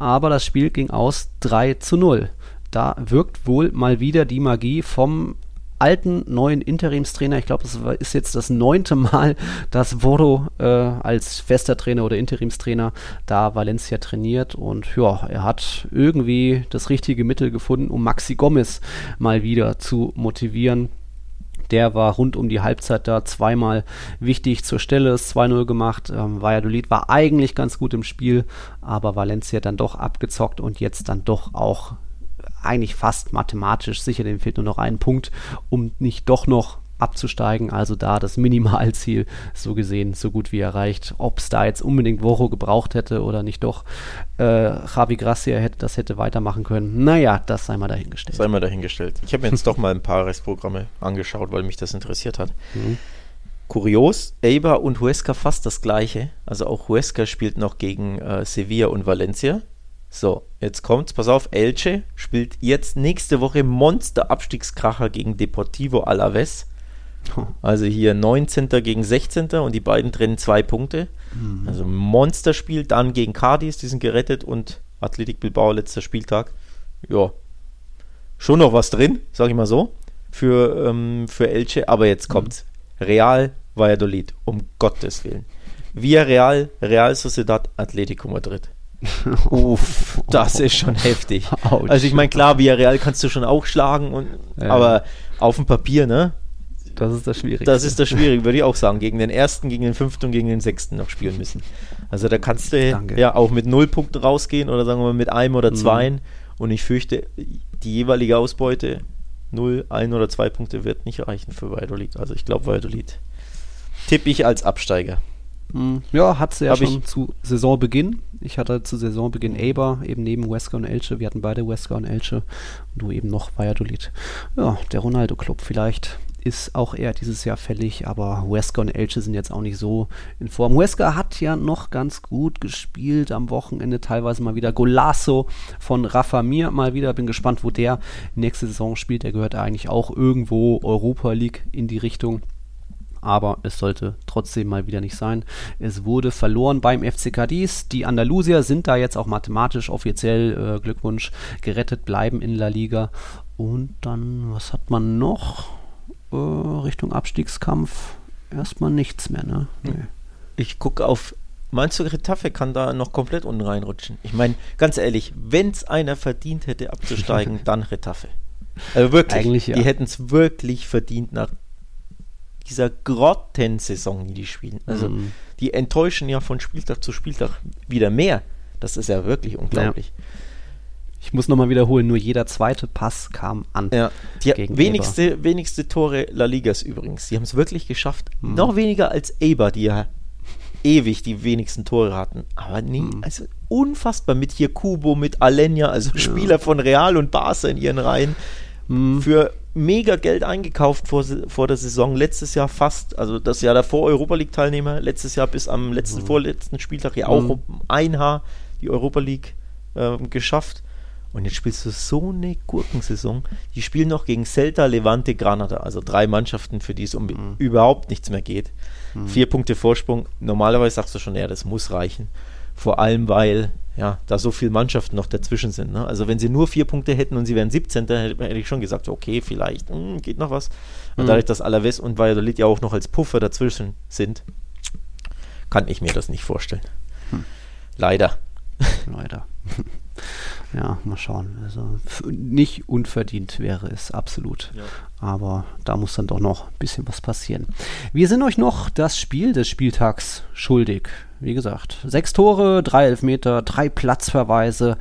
aber das Spiel ging aus 3 zu 0. Da wirkt wohl mal wieder die Magie vom alten, neuen Interimstrainer. Ich glaube, es ist jetzt das neunte Mal, dass Voro äh, als fester Trainer oder Interimstrainer da Valencia trainiert. Und ja, er hat irgendwie das richtige Mittel gefunden, um Maxi Gomez mal wieder zu motivieren. Der war rund um die Halbzeit da zweimal wichtig zur Stelle, ist 2-0 gemacht. Ähm, Valladolid war eigentlich ganz gut im Spiel, aber Valencia dann doch abgezockt und jetzt dann doch auch eigentlich fast mathematisch sicher, dem fehlt nur noch ein Punkt, um nicht doch noch abzusteigen. Also da das Minimalziel so gesehen so gut wie erreicht. Ob es da jetzt unbedingt Woche gebraucht hätte oder nicht doch äh, Javi Gracia hätte das hätte weitermachen können. Naja, das sei mal dahingestellt. Sei mal dahingestellt. Ich habe mir jetzt doch mal ein paar Restprogramme angeschaut, weil mich das interessiert hat. Mhm. Kurios, Eibar und Huesca fast das gleiche. Also auch Huesca spielt noch gegen äh, Sevilla und Valencia. So, jetzt kommt's, pass auf, Elche spielt jetzt nächste Woche Monster-Abstiegskracher gegen Deportivo Alaves. Also hier 19. gegen 16. und die beiden trennen zwei Punkte. Mhm. Also Monsterspiel, dann gegen Cadiz, die sind gerettet und Athletic Bilbao letzter Spieltag. Ja, schon noch was drin, sag ich mal so, für, ähm, für Elche, aber jetzt mhm. kommt's. Real Valladolid, um Gottes Willen. Via Real, Real Sociedad, Atletico Madrid. Uff, das ist schon heftig. Ouch. Also ich meine, klar, Via Real kannst du schon auch schlagen, und, ja. aber auf dem Papier, ne? Das ist das Schwierige. Das ist das Schwierige, würde ich auch sagen. Gegen den ersten, gegen den fünften und gegen den sechsten noch spielen müssen. Also da kannst du Danke. ja auch mit null Punkten rausgehen oder sagen wir mal mit einem oder mhm. zweien. Mhm. Und ich fürchte, die jeweilige Ausbeute, null, ein oder zwei Punkte, wird nicht reichen für Valladolid. Also ich glaube, Valladolid tippe ich als Absteiger. Mhm. Ja, hat sie ja Hab schon zu Saisonbeginn. Ich hatte zu Saisonbeginn Eber, eben neben Wesker und Elche. Wir hatten beide Wesker und Elche. Und du eben noch Valladolid. Ja, der Ronaldo-Club vielleicht ist auch eher dieses Jahr fällig, aber Wesker und Elche sind jetzt auch nicht so in Form. Wesker hat ja noch ganz gut gespielt am Wochenende, teilweise mal wieder Golasso von Rafa Mir mal wieder. Bin gespannt, wo der nächste Saison spielt. Der gehört eigentlich auch irgendwo Europa League in die Richtung. Aber es sollte trotzdem mal wieder nicht sein. Es wurde verloren beim FC Cadiz. Die Andalusier sind da jetzt auch mathematisch offiziell äh, Glückwunsch gerettet, bleiben in La Liga. Und dann, was hat man noch? äh, Richtung Abstiegskampf erstmal nichts mehr, ne? Nee. Ich gucke auf. Meinst du, Retafe kann da noch komplett unten reinrutschen? Ich meine, ganz ehrlich, wenn es einer verdient hätte abzusteigen, dann Retafe. Also wirklich, Eigentlich, ja. die hätten es wirklich verdient nach dieser Grottensaison, die die spielen. Also mhm. die enttäuschen ja von Spieltag zu Spieltag wieder mehr. Das ist ja wirklich unglaublich. Ja. Ich muss nochmal wiederholen, nur jeder zweite Pass kam an. Ja, die wenigste, wenigste Tore La Ligas übrigens. Die haben es wirklich geschafft. Mhm. Noch weniger als Eber, die ja ewig die wenigsten Tore hatten. Aber nee, mhm. also unfassbar mit hier Kubo, mit Alenia, also Spieler von Real und Barca in ihren Reihen. Mhm. Für mega Geld eingekauft vor, vor der Saison. Letztes Jahr fast, also das Jahr davor Europa League Teilnehmer. Letztes Jahr bis am letzten, mhm. vorletzten Spieltag ja auch mhm. um ein Haar die Europa League äh, geschafft. Und jetzt spielst du so eine Gurkensaison. Die spielen noch gegen Celta, Levante, Granada. Also drei Mannschaften, für die es um mhm. überhaupt nichts mehr geht. Mhm. Vier Punkte Vorsprung. Normalerweise sagst du schon, ja, das muss reichen. Vor allem, weil ja, da so viele Mannschaften noch dazwischen sind. Ne? Also wenn sie nur vier Punkte hätten und sie wären 17., dann hätte ich schon gesagt, okay, vielleicht mh, hm, geht noch was. Und mhm. dadurch, dass Alaves und Valladolid ja auch noch als Puffer dazwischen sind, kann ich mir das nicht vorstellen. Hm. Leider. Leider. Ja, mal schauen. Also nicht unverdient wäre es absolut. Ja. Aber da muss dann doch noch ein bisschen was passieren. Wir sind euch noch das Spiel des Spieltags schuldig. Wie gesagt, sechs Tore, drei Elfmeter, drei Platzverweise.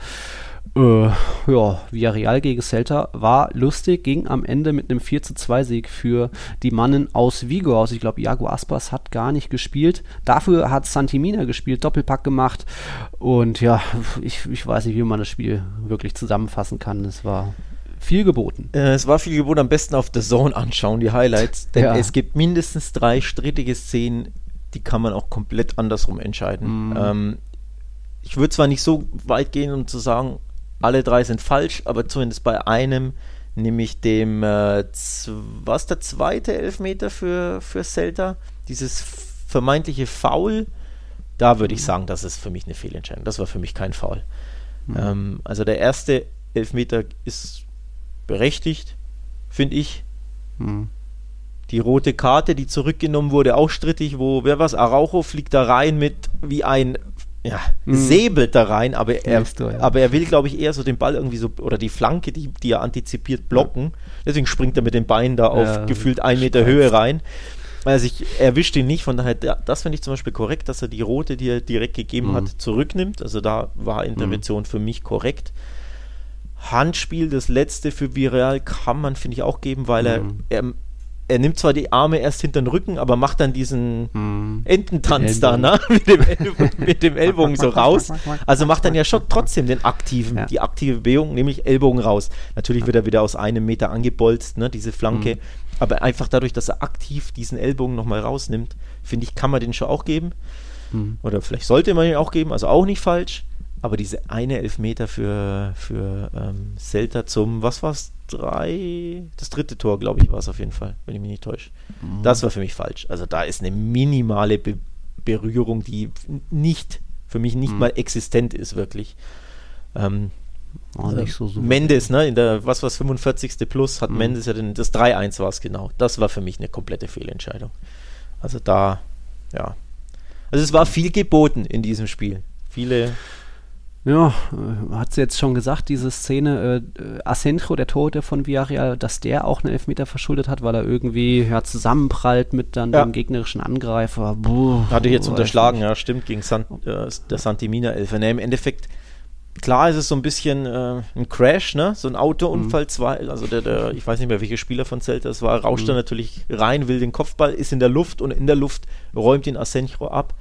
Äh, ja, Villarreal gegen Celta war lustig, ging am Ende mit einem 4 zu 2 Sieg für die Mannen aus Vigo aus. Ich glaube, Iago Aspas hat gar nicht gespielt. Dafür hat Santimina gespielt, Doppelpack gemacht. Und ja, ich, ich weiß nicht, wie man das Spiel wirklich zusammenfassen kann. Es war viel geboten. Äh, es war viel geboten. Am besten auf The Zone anschauen, die Highlights. Denn ja. es gibt mindestens drei strittige Szenen, die kann man auch komplett andersrum entscheiden. Mm. Ähm, ich würde zwar nicht so weit gehen, um zu sagen, alle drei sind falsch, aber zumindest bei einem, nämlich dem, äh, was der zweite Elfmeter für, für Celta, dieses vermeintliche Foul, da würde ich mhm. sagen, das ist für mich eine Fehlentscheidung. Das war für mich kein Foul. Mhm. Ähm, also der erste Elfmeter ist berechtigt, finde ich. Hm. Die rote Karte, die zurückgenommen wurde, auch strittig, wo, wer was, Araujo fliegt da rein mit wie ein ja, mhm. säbelt da rein, aber er, du, ja. aber er will, glaube ich, eher so den Ball irgendwie so, oder die Flanke, die, die er antizipiert, blocken. Deswegen springt er mit den Beinen da auf ja, gefühlt ein Meter Höhe rein. Also ich erwischt ihn nicht, von daher, das finde ich zum Beispiel korrekt, dass er die rote, die er direkt gegeben mhm. hat, zurücknimmt. Also da war Intervention mhm. für mich korrekt. Handspiel, das letzte für Viral kann man, finde ich, auch geben, weil er, mhm. er er nimmt zwar die Arme erst hinter den Rücken, aber macht dann diesen hm. Ententanz da, ne? mit, dem Ellbogen, mit dem Ellbogen so raus. Also macht dann ja schon trotzdem den aktiven, ja. die aktive Bewegung, nämlich Ellbogen raus. Natürlich wird er wieder aus einem Meter angebolzt, ne, diese Flanke. Hm. Aber einfach dadurch, dass er aktiv diesen Ellbogen nochmal rausnimmt, finde ich, kann man den schon auch geben. Hm. Oder vielleicht sollte man ihn auch geben, also auch nicht falsch. Aber diese eine Elfmeter für, für ähm, Celta zum, was war es, drei, das dritte Tor, glaube ich, war es auf jeden Fall, wenn ich mich nicht täusche. Mhm. Das war für mich falsch. Also da ist eine minimale Be Berührung, die nicht, für mich nicht mhm. mal existent ist, wirklich. Ähm, Oh, nicht so super. Mendes, ne, in der, was war 45. plus, hat mhm. Mendes ja den, das 3-1 war es genau. Das war für mich eine komplette Fehlentscheidung. Also da, ja. Also es war viel geboten in diesem Spiel. Viele ja, äh, hat sie jetzt schon gesagt, diese Szene, äh, Asenjo, der Torhüter von Villarreal, dass der auch einen Elfmeter verschuldet hat, weil er irgendwie ja, zusammenprallt mit dann ja. dem gegnerischen Angreifer. Buh, Hatte ich jetzt unterschlagen, ja, stimmt, gegen San, äh, der Santimina Elfer. Ne, im Endeffekt, klar ist es so ein bisschen äh, ein Crash, ne? So ein Autounfall, mhm. zwei, also der, der, ich weiß nicht mehr, welcher Spieler von Celta es war, rauscht mhm. da natürlich rein, will den Kopfball, ist in der Luft und in der Luft räumt ihn Asenjo ab.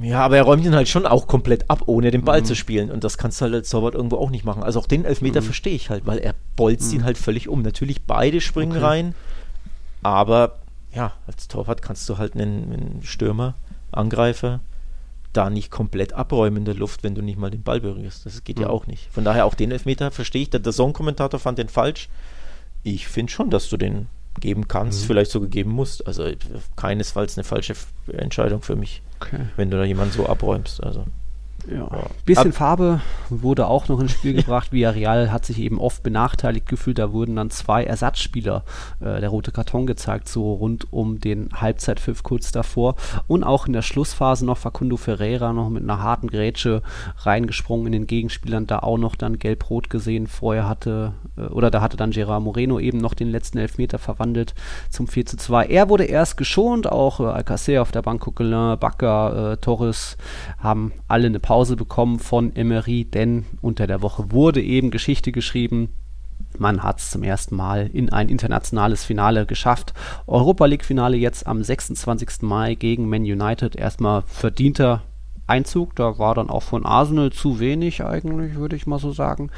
Ja, aber er räumt ihn halt schon auch komplett ab, ohne den Ball mhm. zu spielen. Und das kannst du halt als Torwart irgendwo auch nicht machen. Also auch den Elfmeter mhm. verstehe ich halt, weil er bolzt mhm. ihn halt völlig um. Natürlich beide springen okay. rein, aber ja, als Torwart kannst du halt einen, einen Stürmer, Angreifer, da nicht komplett abräumen in der Luft, wenn du nicht mal den Ball berührst. Das geht ja mhm. auch nicht. Von daher auch den Elfmeter verstehe ich. Der, der Song-Kommentator fand den falsch. Ich finde schon, dass du den geben kannst, mhm. vielleicht sogar geben musst. Also keinesfalls eine falsche Entscheidung für mich, okay. wenn du da jemanden so abräumst. Also ja. ja. Bisschen Ab Farbe wurde auch noch ins Spiel gebracht. Villarreal hat sich eben oft benachteiligt gefühlt. Da wurden dann zwei Ersatzspieler äh, der rote Karton gezeigt, so rund um den Halbzeitpfiff kurz davor. Und auch in der Schlussphase noch Facundo Ferreira noch mit einer harten Grätsche reingesprungen in den Gegenspielern, da auch noch dann gelb-rot gesehen. Vorher hatte, äh, oder da hatte dann Gerard Moreno eben noch den letzten Elfmeter verwandelt zum 4 zu 2. Er wurde erst geschont, auch äh, Alcacer auf der Bank, Coquelin, Bakker, äh, Torres haben alle eine Pause Pause bekommen von Emery, denn unter der Woche wurde eben Geschichte geschrieben. Man hat es zum ersten Mal in ein internationales Finale geschafft. Europa League Finale jetzt am 26. Mai gegen Man United. Erstmal verdienter Einzug. Da war dann auch von Arsenal zu wenig eigentlich, würde ich mal so sagen.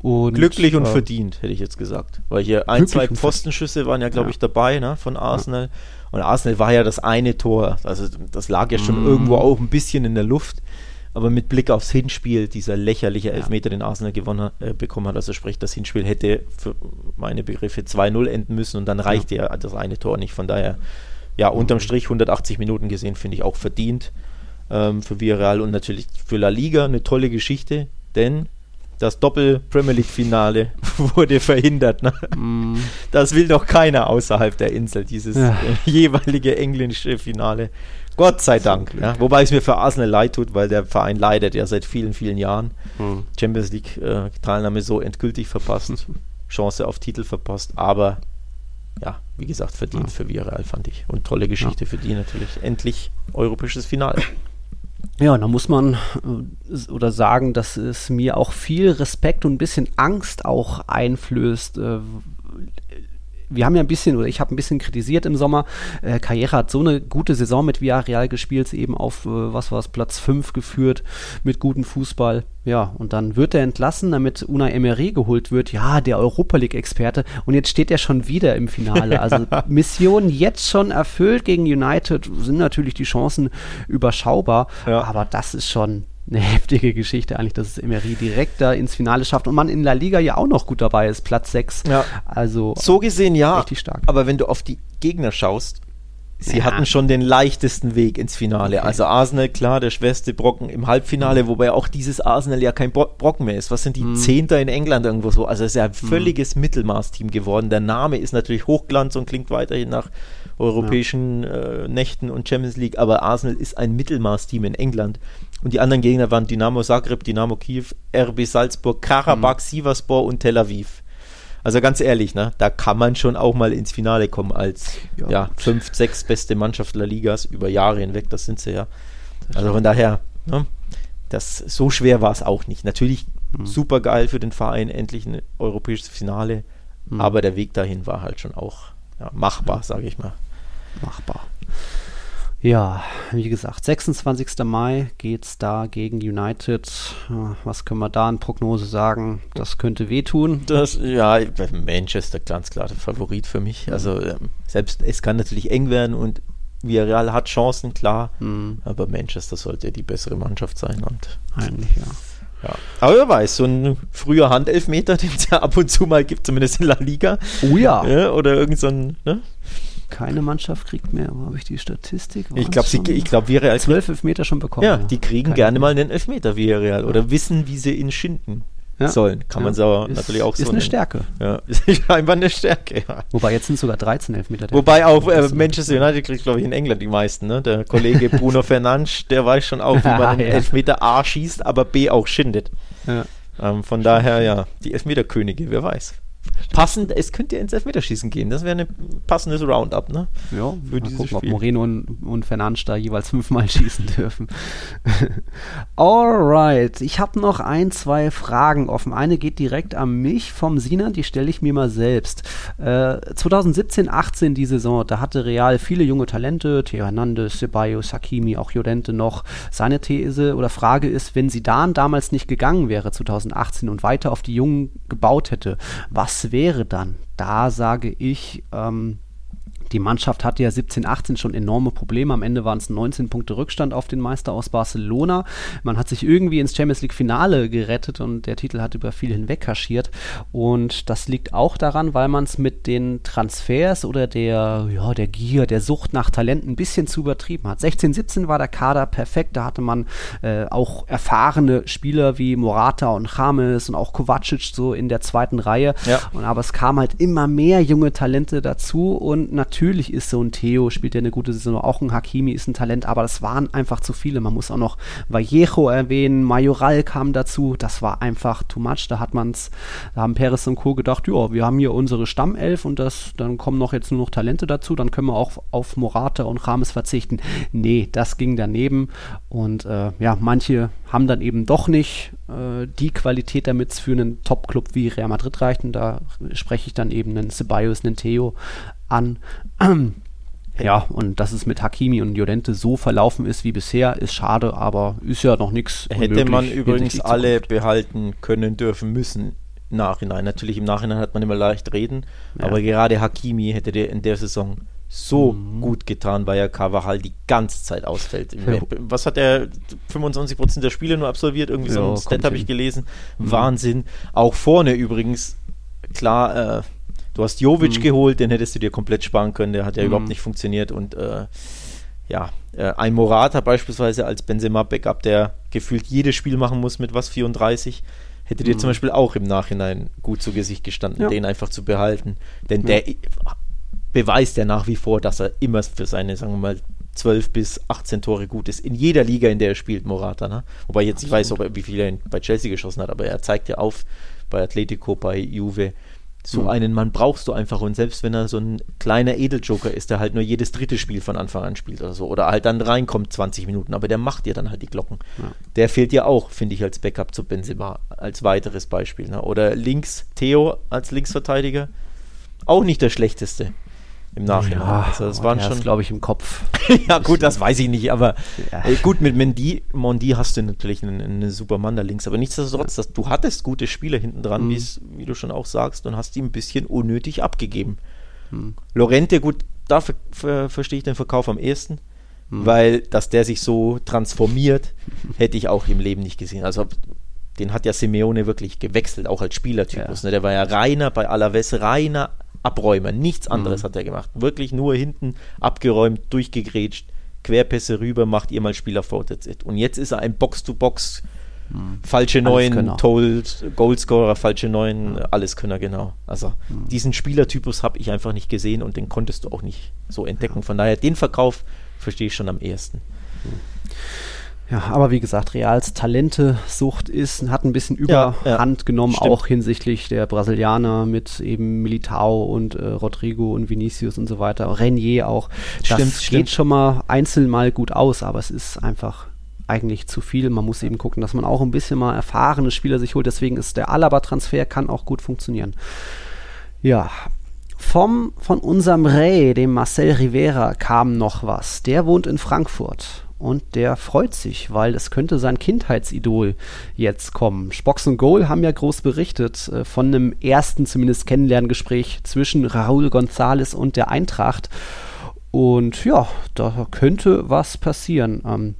Und, glücklich und äh, verdient, hätte ich jetzt gesagt. Weil hier ein, zwei Pfostenschüsse waren ja, glaube ja. ich, dabei ne, von Arsenal. Ja. Und Arsenal war ja das eine Tor. Also das lag ja schon mm. irgendwo auch ein bisschen in der Luft. Aber mit Blick aufs Hinspiel, dieser lächerliche Elfmeter, ja. den Arsenal gewonnen, äh, bekommen hat, also sprich, das Hinspiel hätte für meine Begriffe 2-0 enden müssen und dann reichte ja. ja das eine Tor nicht. Von daher, ja, unterm Strich 180 Minuten gesehen, finde ich auch verdient ähm, für Villarreal und natürlich für La Liga eine tolle Geschichte, denn das Doppel-Premier League-Finale wurde verhindert. Ne? Mm. Das will doch keiner außerhalb der Insel, dieses ja. äh, jeweilige englische Finale. Gott sei Dank. Ja. Wobei es mir für Arsenal leid tut, weil der Verein leidet ja seit vielen, vielen Jahren. Hm. Champions League-Teilnahme äh, so endgültig verpasst, Chance auf Titel verpasst, aber ja, wie gesagt, verdient ja. für Villarreal, fand ich. Und tolle Geschichte ja. für die natürlich. Endlich europäisches Finale. Ja, da muss man äh, oder sagen, dass es mir auch viel Respekt und ein bisschen Angst auch einflößt, äh, wir haben ja ein bisschen, oder ich habe ein bisschen kritisiert im Sommer, äh, Karriere hat so eine gute Saison mit Villarreal gespielt, eben auf, äh, was war es, Platz 5 geführt mit gutem Fußball. Ja, und dann wird er entlassen, damit Una Emery geholt wird. Ja, der Europa League-Experte. Und jetzt steht er schon wieder im Finale. Also Mission jetzt schon erfüllt gegen United sind natürlich die Chancen überschaubar. Ja. Aber das ist schon eine heftige Geschichte eigentlich, dass es Emery direkt da ins Finale schafft und man in La Liga ja auch noch gut dabei ist, Platz 6. Ja. Also so gesehen ja, richtig stark. Aber wenn du auf die Gegner schaust, sie Ja. hatten schon den leichtesten Weg ins Finale. Okay. Also Arsenal, klar, der schwerste Brocken im Halbfinale, wobei auch dieses Arsenal ja kein Bro Brocken mehr ist. Was sind die Mhm. Zehnter in England irgendwo so? Also es ist ja ein völliges Mittelmaßteam geworden. Der Name ist natürlich Hochglanz und klingt weiterhin nach europäischen äh, Nächten und Champions League, aber Arsenal ist ein Mittelmaßteam in England. Und die anderen Gegner waren Dynamo Zagreb, Dynamo Kiew, RB Salzburg, Karabakh, Sivasspor und Tel Aviv. Also ganz ehrlich, ne, da kann man schon auch mal ins Finale kommen als Ja. ja, fünf, sechs beste Mannschaft der Ligas über Jahre hinweg, das sind sie ja. Also von daher, ne, das, so schwer war es auch nicht. Natürlich super geil für den Verein, endlich ein europäisches Finale, Mhm. aber der Weg dahin war halt schon auch ja, machbar, sage ich mal. machbar. Ja, wie gesagt, 26. Mai geht's da gegen United. Was können wir da in Prognose sagen? Das könnte wehtun. Das, ja, Manchester ganz klar der Favorit für mich. Also ähm, selbst es kann natürlich eng werden und Villarreal hat Chancen, klar, Hm, aber Manchester sollte die bessere Mannschaft sein und eigentlich, ja. Ja. Aber wer weiß, so ein früher Handelfmeter, den es ja ab und zu mal gibt, zumindest in La Liga. Oh ja. Ja, oder irgend so ein, ne? Keine Mannschaft kriegt mehr. Wo habe ich die Statistik? Ich Waren's glaube, schon ich glaube, Villarreal, zwölf Elfmeter schon bekommen. ja, die kriegen Keine gerne mal einen Elfmeter, Villarreal, oder wissen, wie sie ihn schinden Ja. sollen. Kann man Ja. so Ist- natürlich auch so Ist eine nennen. Stärke. Ja, ist einfach eine Stärke, ja. Wobei jetzt sind es sogar 13 Elfmeter. Wobei auch äh, Manchester United kriegt, glaube ich, in England die meisten. Ne? Der Kollege Bruno Fernandes, der weiß schon auch, wie man einen Ja. Elfmeter A schießt, aber B auch schindet. Ja. Ähm, von daher, ja, die Elfmeterkönige, wer weiß. Passend, es könnte ja ins Elfmeterschießen gehen. Das wäre ein passendes Roundup, ne? Ja, Für mal dieses gucken, ob Spiel. Moreno und, und Fernandes da jeweils fünfmal schießen dürfen. Alright, ich habe noch ein, zwei Fragen offen. Eine geht direkt an mich vom Sinan, die stelle ich mir mal selbst. Äh, 2017, 18 die Saison, da hatte Real viele junge Talente, Theo Hernandez, Ceballos, Hakimi, auch Llorente noch. Seine These oder Frage ist, wenn Zidane damals nicht gegangen wäre, 2018, und weiter auf die Jungen gebaut hätte, was wäre dann? Da sage ich, ähm, die Mannschaft hatte ja 17, 18 schon enorme Probleme. Am Ende waren es 19 Punkte Rückstand auf den Meister aus Barcelona. Man hat sich irgendwie ins Champions League Finale gerettet und der Titel hat über viel hinweg kaschiert. Und das liegt auch daran, weil man es mit den Transfers oder der, ja, der Gier, der Sucht nach Talenten ein bisschen zu übertrieben hat. 16, 17 war der Kader perfekt. Da hatte man äh, auch erfahrene Spieler wie Morata und James und auch Kovacic so in der zweiten Reihe. Ja. Und aber es kam halt immer mehr junge Talente dazu und natürlich ist so ein Theo, spielt ja eine gute Saison, auch ein Hakimi ist ein Talent, aber das waren einfach zu viele. Man muss auch noch Vallejo erwähnen, Majoral kam dazu, das war einfach too much. Da hat man's, da haben Perez und Co. gedacht, ja, wir haben hier unsere Stammelf und das, dann kommen noch jetzt nur noch Talente dazu, dann können wir auch auf Morata und Rames verzichten. Nee, das ging daneben und äh, ja, manche haben dann eben doch nicht äh, die Qualität, damit es für einen Top-Club wie Real Madrid reicht. Und da spreche ich dann eben einen Ceballos, einen Theo an. Ja, und dass es mit Hakimi und Llorente so verlaufen ist wie bisher, ist schade, aber ist ja noch nichts. Hätte man übrigens alle behalten können, dürfen, müssen. Nachhinein. Natürlich im Nachhinein hat man immer leicht reden, Ja. aber gerade Hakimi hätte der in der Saison so Mhm. gut getan, weil ja Carvajal die ganze Zeit ausfällt. Ja. Was hat er? 25% der Spiele nur absolviert, irgendwie so Ja, ein kommt Stat habe ich gelesen. Mhm. Wahnsinn. Auch vorne übrigens, klar, äh, du hast Jovic Mhm. geholt, den hättest du dir komplett sparen können, der hat ja Mhm. überhaupt nicht funktioniert und äh, ja, äh, ein Morata beispielsweise als Benzema-Backup, der gefühlt jedes Spiel machen muss mit was 34, hätte dir Mhm. zum Beispiel auch im Nachhinein gut zu Gesicht gestanden, Ja. den einfach zu behalten. Denn Ja. der beweist ja nach wie vor, dass er immer für seine, sagen wir mal, 12 bis 18 Tore gut ist. In jeder Liga, in der er spielt, Morata. Ne? Wobei ich jetzt nicht weiß, ob er, wie viel er bei Chelsea geschossen hat, aber er zeigt ja auf bei Atletico, bei Juve. So Mhm. einen Mann brauchst du einfach und selbst wenn er so ein kleiner Edeljoker ist, der halt nur jedes dritte Spiel von Anfang an spielt oder so oder halt dann reinkommt 20 Minuten, aber der macht dir dann halt die Glocken. Ja. Der fehlt dir auch, finde ich, als Backup zu Benzema, als weiteres Beispiel. Ne? Oder links Theo als Linksverteidiger, auch nicht der schlechteste im Nachhinein. also das waren schon, glaube ich, im Kopf. ja gut, das weiß ich nicht, aber Ja. äh, gut, mit Mendy, Mondi hast du natürlich einen, einen super Mann da links, aber nichtsdestotrotz, dass du hattest gute Spieler hinten dran, Mhm. wie du schon auch sagst, und hast die ein bisschen unnötig abgegeben. Mhm. Lorente, gut, da ver ver verstehe ich den Verkauf am ehesten, Mhm. weil, dass der sich so transformiert, hätte ich auch im Leben nicht gesehen. Also den hat ja Simeone wirklich gewechselt, auch als Spielertypus. Ja. Ne? Der war ja reiner bei Alaves, reiner Abräumer, nichts anderes mhm. hat er gemacht. Wirklich nur hinten abgeräumt, durchgegrätscht, Querpässe rüber, macht ihr mal Spieler vor, that's it. Und jetzt ist er ein Box-to-Box, mhm. falsche Neun, Told, Goalscorer, falsche Neun, mhm. alles Könner, genau. Also mhm. diesen Spielertypus habe ich einfach nicht gesehen und den konntest du auch nicht so entdecken. Von daher, den Verkauf verstehe ich schon am ehesten. Mhm. Ja, aber wie gesagt, Reals Talentesucht ist, hat ein bisschen Überhand ja, ja. genommen, Stimmt. auch hinsichtlich der Brasilianer mit eben Militao und äh, Rodrigo und Vinicius und so weiter, Renier auch. Das Stimmt, geht Stimmt. schon mal einzeln mal gut aus, aber es ist einfach eigentlich zu viel. Man muss eben gucken, dass man auch ein bisschen mal erfahrene Spieler sich holt. Deswegen ist der Alaba-Transfer kann auch gut funktionieren. Ja, vom, von unserem Ray, dem Marcel Rivera, kam noch was. Der wohnt in Frankfurt und der freut sich, weil es könnte sein Kindheitsidol jetzt kommen. Spox und Goal haben ja groß berichtet äh, von einem ersten zumindest Kennenlerngespräch zwischen Raúl González und der Eintracht. Und ja, da könnte was passieren. Ähm,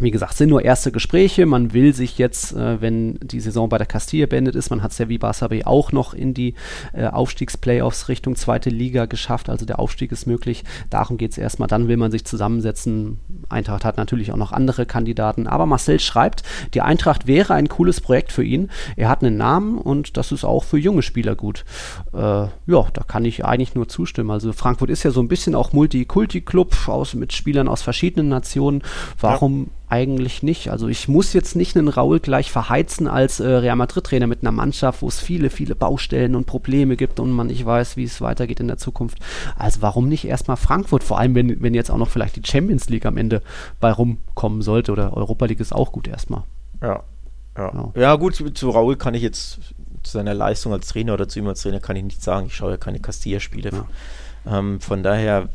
wie gesagt, sind nur erste Gespräche. Man will sich jetzt, äh, wenn die Saison bei der Castilla beendet ist, man hat es ja wie Barça B auch noch in die äh, Aufstiegsplayoffs Richtung zweite Liga geschafft. Also der Aufstieg ist möglich. Darum geht es erstmal. Dann will man sich zusammensetzen. Eintracht hat natürlich auch noch andere Kandidaten. Aber Marcel schreibt, die Eintracht wäre ein cooles Projekt für ihn. Er hat einen Namen und das ist auch für junge Spieler gut. Äh, ja, da kann ich eigentlich nur zustimmen. Also Frankfurt ist ja so ein bisschen auch Multikulti-Club mit Spielern aus verschiedenen Nationen. Warum ja eigentlich nicht. Also ich muss jetzt nicht einen Raul gleich verheizen als äh, Real Madrid-Trainer mit einer Mannschaft, wo es viele, viele Baustellen und Probleme gibt und man nicht weiß, wie es weitergeht in der Zukunft. Also warum nicht erstmal Frankfurt? Vor allem, wenn, wenn jetzt auch noch vielleicht die Champions League am Ende bei rumkommen sollte oder Europa League ist auch gut erstmal. Ja. Ja. ja. ja, gut, zu Raul kann ich jetzt zu seiner Leistung als Trainer oder zu ihm als Trainer kann ich nicht sagen. Ich schaue ja keine Castilla-Spiele. Ja. Ähm, von daher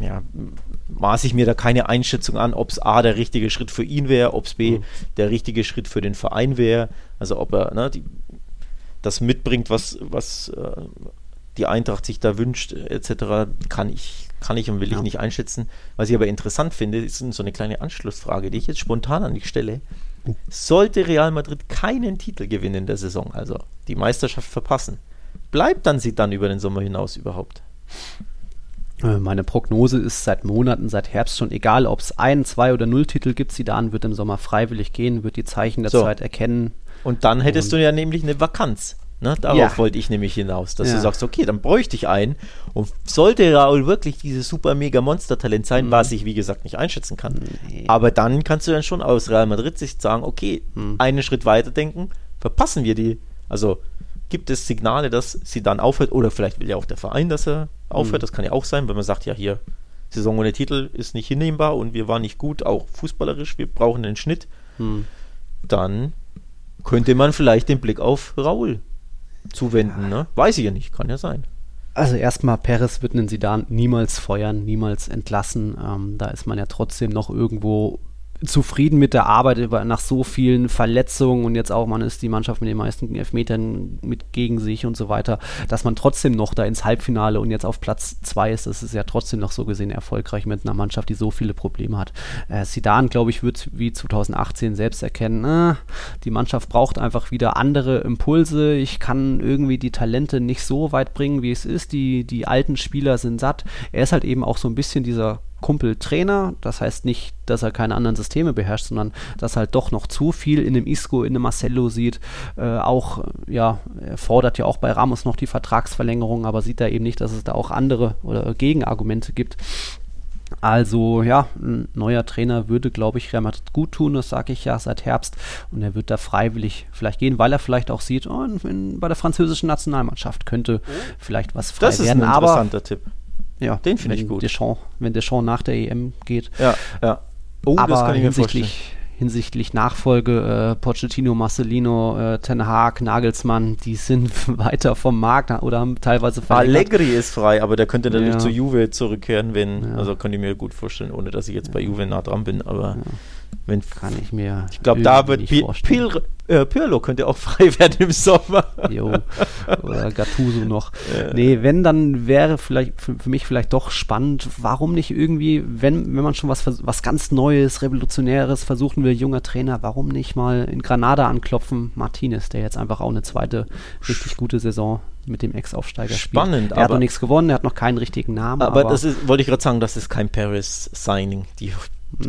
ja, maße ich mir da keine Einschätzung an, ob es A der richtige Schritt für ihn wäre, ob es B mhm. der richtige Schritt für den Verein wäre. Also ob er ne, die, das mitbringt, was, was äh, die Eintracht sich da wünscht, etc., kann ich, kann ich und will ja. ich nicht einschätzen. Was ich aber interessant finde, ist so eine kleine Anschlussfrage, die ich jetzt spontan an dich stelle. Oh. Sollte Real Madrid keinen Titel gewinnen in der Saison, also die Meisterschaft verpassen, bleibt dann sie dann über den Sommer hinaus überhaupt? Äh, meine Prognose ist seit Monaten, seit Herbst schon, egal ob es ein, zwei oder null Titel gibt, Sidan wird im Sommer freiwillig gehen, wird die Zeichen der so. Zeit erkennen. Und dann hättest und du ja nämlich eine Vakanz. Ne? Darauf ja. wollte ich nämlich hinaus, dass ja. du sagst, okay, dann bräuchte ich einen. Und sollte Raul wirklich dieses super mega Monster-Talent sein, mhm. was ich wie gesagt nicht einschätzen kann, nee. aber dann kannst du dann schon aus Real Madrid-Sicht sagen, okay, mhm. einen Schritt weiter denken, verpassen wir die. Also gibt es Signale, dass sie dann aufhört, oder vielleicht will ja auch der Verein, dass er aufhört, mhm. das kann ja auch sein, wenn man sagt, ja hier, Saison ohne Titel ist nicht hinnehmbar und wir waren nicht gut, auch fußballerisch, wir brauchen einen Schnitt, mhm. dann könnte man vielleicht den Blick auf Raul zuwenden, ne? Weiß ich ja nicht, kann ja sein. Also erstmal, Perez wird einen Sidan niemals feuern, niemals entlassen. Ähm, da ist man ja trotzdem noch irgendwo zufrieden mit der Arbeit über, nach so vielen Verletzungen und jetzt auch, man ist die Mannschaft mit den meisten Elfmetern mit gegen sich und so weiter, dass man trotzdem noch da ins Halbfinale und jetzt auf Platz zwei ist, das ist ja trotzdem noch so gesehen erfolgreich mit einer Mannschaft, die so viele Probleme hat. Äh, Sidan, glaube ich, wird wie 2018 selbst erkennen, äh, die Mannschaft braucht einfach wieder andere Impulse. Ich kann irgendwie die Talente nicht so weit bringen, wie es ist. Die, die alten Spieler sind satt. Er ist halt eben auch so ein bisschen dieser Kumpel Trainer. Das heißt nicht, dass er keine anderen Systeme beherrscht, sondern dass er halt doch noch zu viel in dem Isco, in dem Marcello sieht. Äh, auch, ja, er fordert ja auch bei Ramos noch die Vertragsverlängerung, aber sieht da eben nicht, dass es da auch andere oder Gegenargumente gibt. Also ja, ein neuer Trainer würde, glaube ich, Real Madrid gut tun, das sage ich ja seit Herbst. Und er wird da freiwillig vielleicht gehen, weil er vielleicht auch sieht, oh, in, in, bei der französischen Nationalmannschaft könnte oh. vielleicht was frei das werden. Das ist ein interessanter Tipp. Ja, den finde ich gut. Deschamps, wenn Deschamps nach der EM geht. Ja, ja. Oh, aber hinsichtlich, hinsichtlich Nachfolge, äh, Pochettino, Marcelino, äh, Ten Hag, Nagelsmann, die sind weiter vom Markt oder haben teilweise verlängert. Allegri ist frei, aber der könnte natürlich ja. zu Juve zurückkehren, wenn, ja. also kann ich mir gut vorstellen, ohne dass ich jetzt bei Juve nah dran bin, aber ja. Wenn, Kann ich mir. Ich glaube, da wird Pil äh, Pirlo könnte auch frei werden im Sommer. Jo. Oder Gattuso noch. Ja. Nee, wenn, dann wäre vielleicht für, für, mich vielleicht doch spannend, warum nicht irgendwie, wenn, wenn man schon was, was ganz Neues, Revolutionäres versuchen will, junger Trainer, warum nicht mal in Granada anklopfen? Martinez, der jetzt einfach auch eine zweite richtig gute Saison mit dem Ex-Aufsteiger Spannend, Er hat aber- noch nichts gewonnen, er hat noch keinen richtigen Namen. Aber, das ist, wollte ich gerade sagen, das ist kein Paris-Signing. Die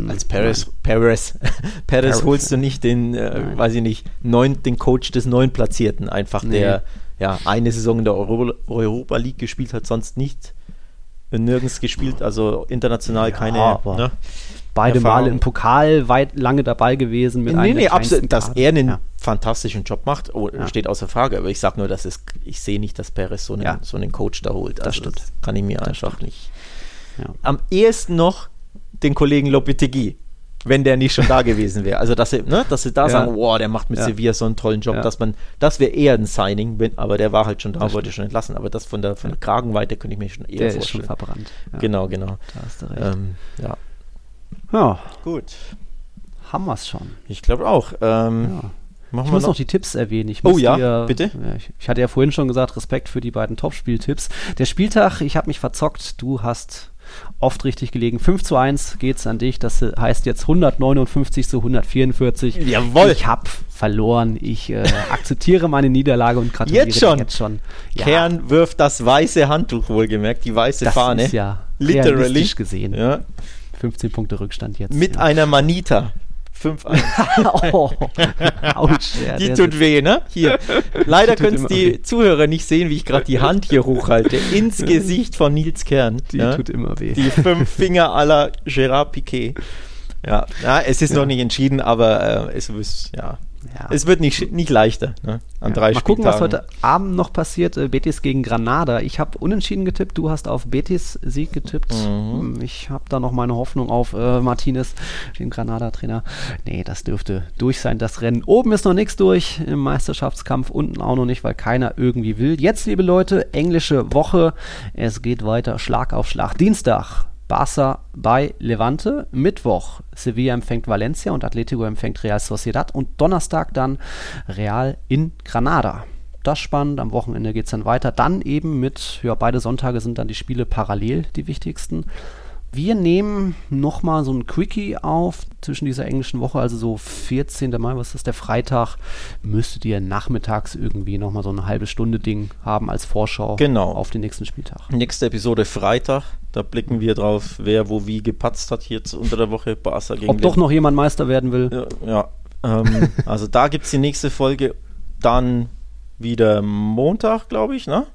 als Paris, Paris, Paris Paris, holst du nicht den, äh, weiß ich nicht, neun, den Coach des neun Platzierten, einfach Nee. der ja eine Saison in der Euro, Europa League gespielt hat, sonst nicht äh, nirgends gespielt, also international Ja, keine. aber Ne? Beide Erfahrung. Male im Pokal weit lange dabei gewesen. Mit Nee, einem nee, absolut, dass er einen Ja. fantastischen Job macht, oh, Ja. steht außer Frage. Aber ich sage nur, dass es, ich sehe nicht, dass Perez so einen, so einen Coach da holt. Also stimmt. kann ich mir einfach nicht. Ja. Am ehesten noch den Kollegen Lopetegui, wenn der nicht schon da gewesen wäre. Also, dass sie, ne, dass sie da Ja. sagen, wow, der macht mit Ja. Sevilla so einen tollen Job, Ja. dass man, das wäre eher ein Signing, wenn, aber der war halt schon da, wollte schon entlassen. Aber das von der, von der Kragenweite könnte ich mir schon eher Der ist schon vorstellen. verbrannt. Genau, genau. Da hast du recht. Ähm, ja, Ja, gut. haben wir es schon. Ich glaube auch. Ähm, Ja. Machen Ich muss noch. noch die Tipps erwähnen. Ich Oh ja, dir- bitte. Ja, ich, ich hatte ja vorhin schon gesagt, Respekt für die beiden Topspieltipps. Der Spieltag, ich habe mich verzockt. Du hast oft richtig gelegen. 5 zu 1 geht's an dich. Das heißt jetzt 159 zu 144. Jawohl. Ich habe verloren. Ich äh, akzeptiere meine Niederlage und gratuliere Jetzt schon? jetzt schon. Ja, Kern wirft das weiße Handtuch wohlgemerkt, die weiße das Fahne. ist ja Literally. gesehen. Ja. 15 Punkte Rückstand jetzt. Mit ja. einer Manita. 5-1. oh, Autsch, ja, Die tut weh, ne? Hier. Leider können es die weh. Zuhörer nicht sehen, wie ich gerade die Hand hier hochhalte. Ins Gesicht von Nils Kern. Die ja? tut immer weh. Die fünf Finger aller Gerard Piquet. Ja, ja es ist noch nicht entschieden, aber äh, es, ist, ja. Ja. es wird nicht, nicht leichter ne? an Ja, drei Mal gucken, was heute Abend noch passiert. Äh, Betis gegen Granada. Ich habe unentschieden getippt. Du hast auf Betis Sieg getippt. Mhm. Hm, Ich habe da noch meine Hoffnung auf äh, Martinez, den Granada-Trainer. Nee, das dürfte durch sein, das Rennen. Oben ist noch nichts durch im Meisterschaftskampf. Unten auch noch nicht, weil keiner irgendwie will. Jetzt, liebe Leute, englische Woche. Es geht weiter Schlag auf Schlag. Dienstag. Barca bei Levante. Mittwoch Sevilla empfängt Valencia und Atletico empfängt Real Sociedad. Und Donnerstag dann Real in Granada. Das spannend. Am Wochenende geht es dann weiter. Dann eben mit, ja, beide Sonntage sind dann die Spiele parallel die wichtigsten. Wir nehmen nochmal so ein Quickie auf zwischen dieser englischen Woche, also so 14. Mai, was ist das, der Freitag, müsstet ihr nachmittags irgendwie nochmal so eine halbe Stunde Ding haben als Vorschau Genau. auf den nächsten Spieltag. Nächste Episode Freitag. Da blicken wir drauf, wer wo wie gepatzt hat jetzt unter der Woche. Barca gegen Ob doch noch jemand Meister werden will, Ja, ja ähm, also da gibt es die nächste Folge. Dann wieder Montag, glaube ich, ne?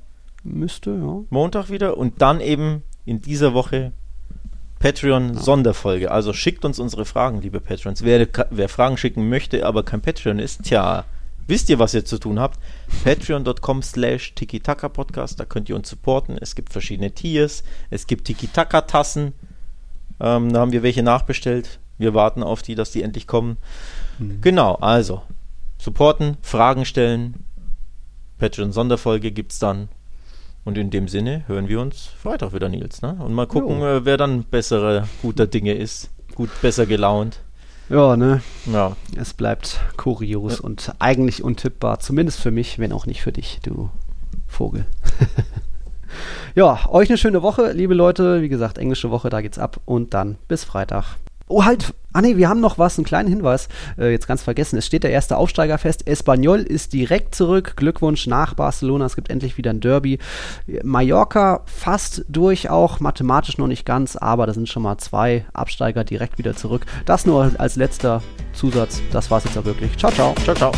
müsste, ja. Montag wieder. Und dann eben in dieser Woche Patreon-Sonderfolge. Also schickt uns unsere Fragen, liebe Patrons. Wer, wer Fragen schicken möchte, aber kein Patreon ist, tja, wisst ihr, was ihr zu tun habt? Patreon.com slash Tiki-Taka-Podcast. Da könnt ihr uns supporten. Es gibt verschiedene Tiers. Es gibt Tiki-Taka-Tassen. Ähm, da haben wir welche nachbestellt. Wir warten auf die, dass die endlich kommen. Genau, also supporten, Fragen stellen. Patreon-Sonderfolge gibt es dann. Und in dem Sinne hören wir uns Freitag wieder, Nils. Ne? Und mal gucken, Jo. äh, wer dann bessere, guter Dinge ist. Gut, besser gelaunt. Ja, ne? Ja, Es bleibt kurios und eigentlich untippbar, zumindest für mich, wenn auch nicht für dich, du Vogel. ja, euch eine schöne Woche, liebe Leute. Wie gesagt, englische Woche, da geht's ab und dann bis Freitag. Oh, halt! Ah ne, wir haben noch was, einen kleinen Hinweis. Äh, jetzt ganz vergessen. Es steht der erste Aufsteiger fest. Espanyol ist direkt zurück. Glückwunsch nach Barcelona. Es gibt endlich wieder ein Derby. Mallorca fast durch, auch mathematisch noch nicht ganz, aber da sind schon mal zwei Absteiger direkt wieder zurück. Das nur als letzter Zusatz. Das war's jetzt auch wirklich. Ciao, ciao. ciao, ciao.